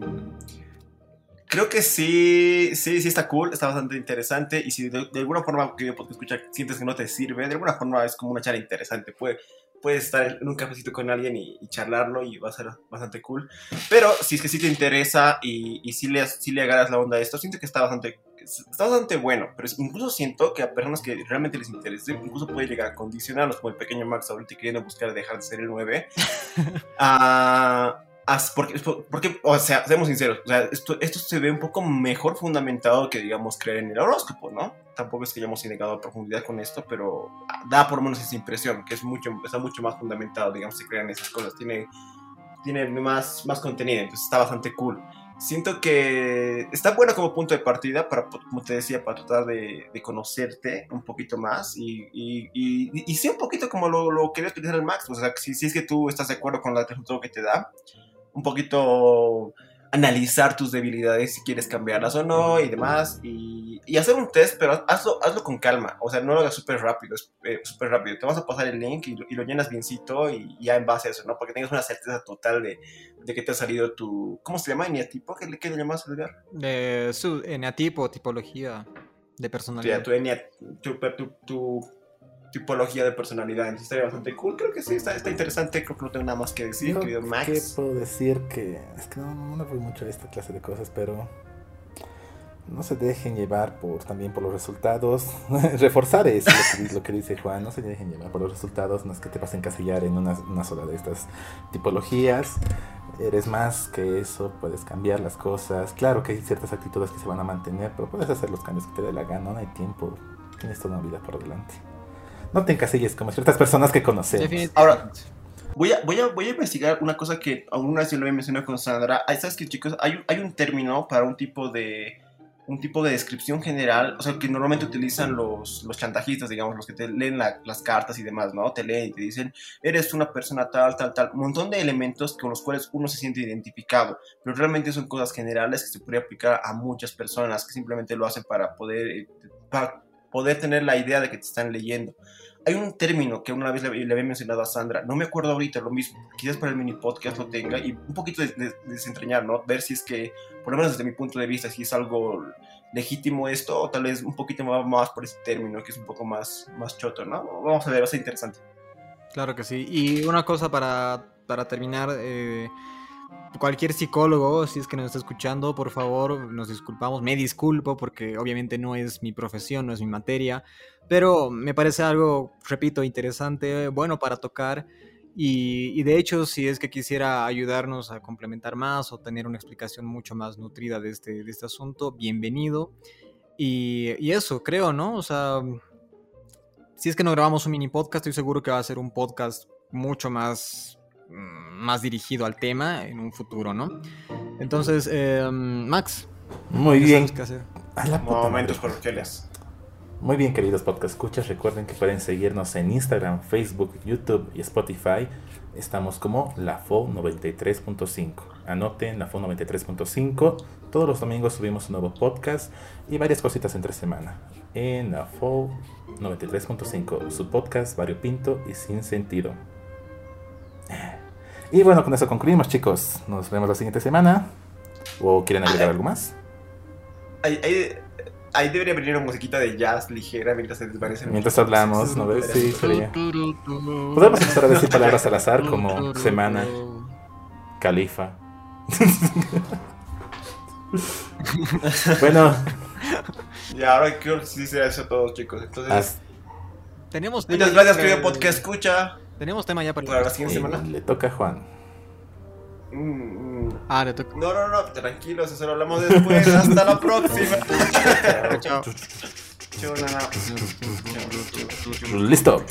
creo que sí, sí, sí está cool, está bastante interesante. Y si de, de alguna forma que escuchar sientes que no te sirve, de alguna forma es como una charla interesante. Puede, puedes estar en un cafecito con alguien y, y charlarlo y va a ser bastante cool. Pero si es que sí te interesa y, y sí, le, sí le agarras la onda a esto, siento que está bastante, está bastante bueno. Pero incluso siento que a personas que realmente les interese, incluso puede llegar a condicionarlos, como el pequeño Max ahorita queriendo buscar dejar de ser el 9 a, a- porque, porque, o sea, seamos sinceros, o sea, esto, esto se ve un poco mejor fundamentado que, digamos, creer en el horóscopo, ¿no? Tampoco es que hayamos indagado a profundidad con esto, pero da por lo menos esa impresión, que es mucho, está mucho más fundamentado, digamos, si creen esas cosas, tiene, tiene más, más contenido, entonces está bastante cool. Siento que está bueno como punto de partida para, como te decía, para tratar de, conocerte un poquito más y, y, y, y sí un poquito como lo, lo quería utilizar el Max, o sea, si, si es que tú estás de acuerdo con el resultado que te da, un poquito analizar tus debilidades si quieres cambiarlas o no y demás y, y hacer un test pero hazlo, hazlo con calma o sea no lo hagas súper rápido eh, súper rápido te vas a pasar el link y, lo- y lo llenas biencito y ya en base a eso no porque tengas una certeza total de, de que te ha salido tu ¿cómo se llama? ¿Eneatipo? ¿qué, le- qué le llamas Edgar? De su eneatipo, tipología de personalidad. tu, enia- tu, tu- tu tipología de personalidad entonces estaría bastante cool creo que sí está, está interesante creo que no tengo nada más que decir Yo, querido ¿Qué Max puedo decir? Que es que no, no voy mucho a esta clase de cosas, pero no se dejen llevar por también por los resultados. Reforzar eso, lo que, lo que dice Juan, no se dejen llevar por los resultados, no es que te vas a encasillar en una, una sola de estas tipologías. Eres más que eso, puedes cambiar las cosas. Claro que hay ciertas actitudes que se van a mantener, pero puedes hacer los cambios que te dé la gana, no hay tiempo. Tienes toda una vida por delante. No te encasilles como ciertas personas que conocemos. Definitivamente. Ahora, Voy a, voy, a, voy a investigar una cosa que alguna vez yo lo había mencionado con Sandra. Ay, ¿Sabes qué, chicos? Hay, un- hay un término para un tipo de, un tipo de descripción general, o sea, que normalmente utilizan los, los chantajistas, digamos, los que te leen las cartas y demás, ¿no? Te leen y te dicen, eres una persona tal, tal, tal, un montón de elementos con los cuales uno se siente identificado, pero realmente son cosas generales que se podría aplicar a muchas personas que simplemente lo hacen para poder, eh, para poder tener la idea de que te están leyendo hay un término que una vez le, había mencionado a Sandra, no me acuerdo ahorita lo mismo, quizás para el mini podcast lo tenga y un poquito de, desentrañar, ¿no? Ver si es que, por lo menos desde mi punto de vista, si es algo legítimo esto o tal vez un poquito más, por ese término que es un poco más, más choto, ¿no? Vamos a ver, va a ser interesante. Claro que sí. Y una cosa para, para terminar, eh, cualquier psicólogo, si es que nos está escuchando, por favor, nos disculpamos, me disculpo porque obviamente no es mi profesión, no es mi materia, pero me parece algo, repito, interesante, bueno para tocar. Y, de hecho, si es que quisiera ayudarnos a complementar más o tener una explicación mucho más nutrida de este, de este asunto, bienvenido. Y, y, eso, creo, ¿no? O sea, si es que no grabamos un mini podcast, estoy seguro que va a ser un podcast mucho más más dirigido al tema en un futuro, ¿no? Entonces, eh, Max. Muy bien. Qué hacer? A la Momentos coloquiales. Muy bien, queridos podcast escuchas, recuerden que pueden seguirnos en Instagram, Facebook, YouTube y Spotify. Estamos como la FO 93.5. Anoten la FO 93.5. Todos los domingos subimos un nuevo podcast y varias cositas entre semana. En la FO 93.5, su podcast variopinto y sin sentido. Y bueno, con eso concluimos, chicos. Nos vemos la siguiente semana. ¿O quieren agregar algo más? Ahí, debería venir una musiquita de jazz ligera mientras se desvanecen. Mientras hablamos, ¿no ves? Sí, sería. Podemos empezar a decir palabras al azar como semana, califa. bueno. Y ahora quiero que sí sea eso todos, chicos. Entonces. Tenemos Muchas gracias, querido podcast escucha. Tenemos tema ya para, la siguiente semana. Le toca a Juan. Mm, mm. Ah, le toca. No, no, no, tranquilos, eso lo hablamos después. Hasta la próxima. Chao. Listo.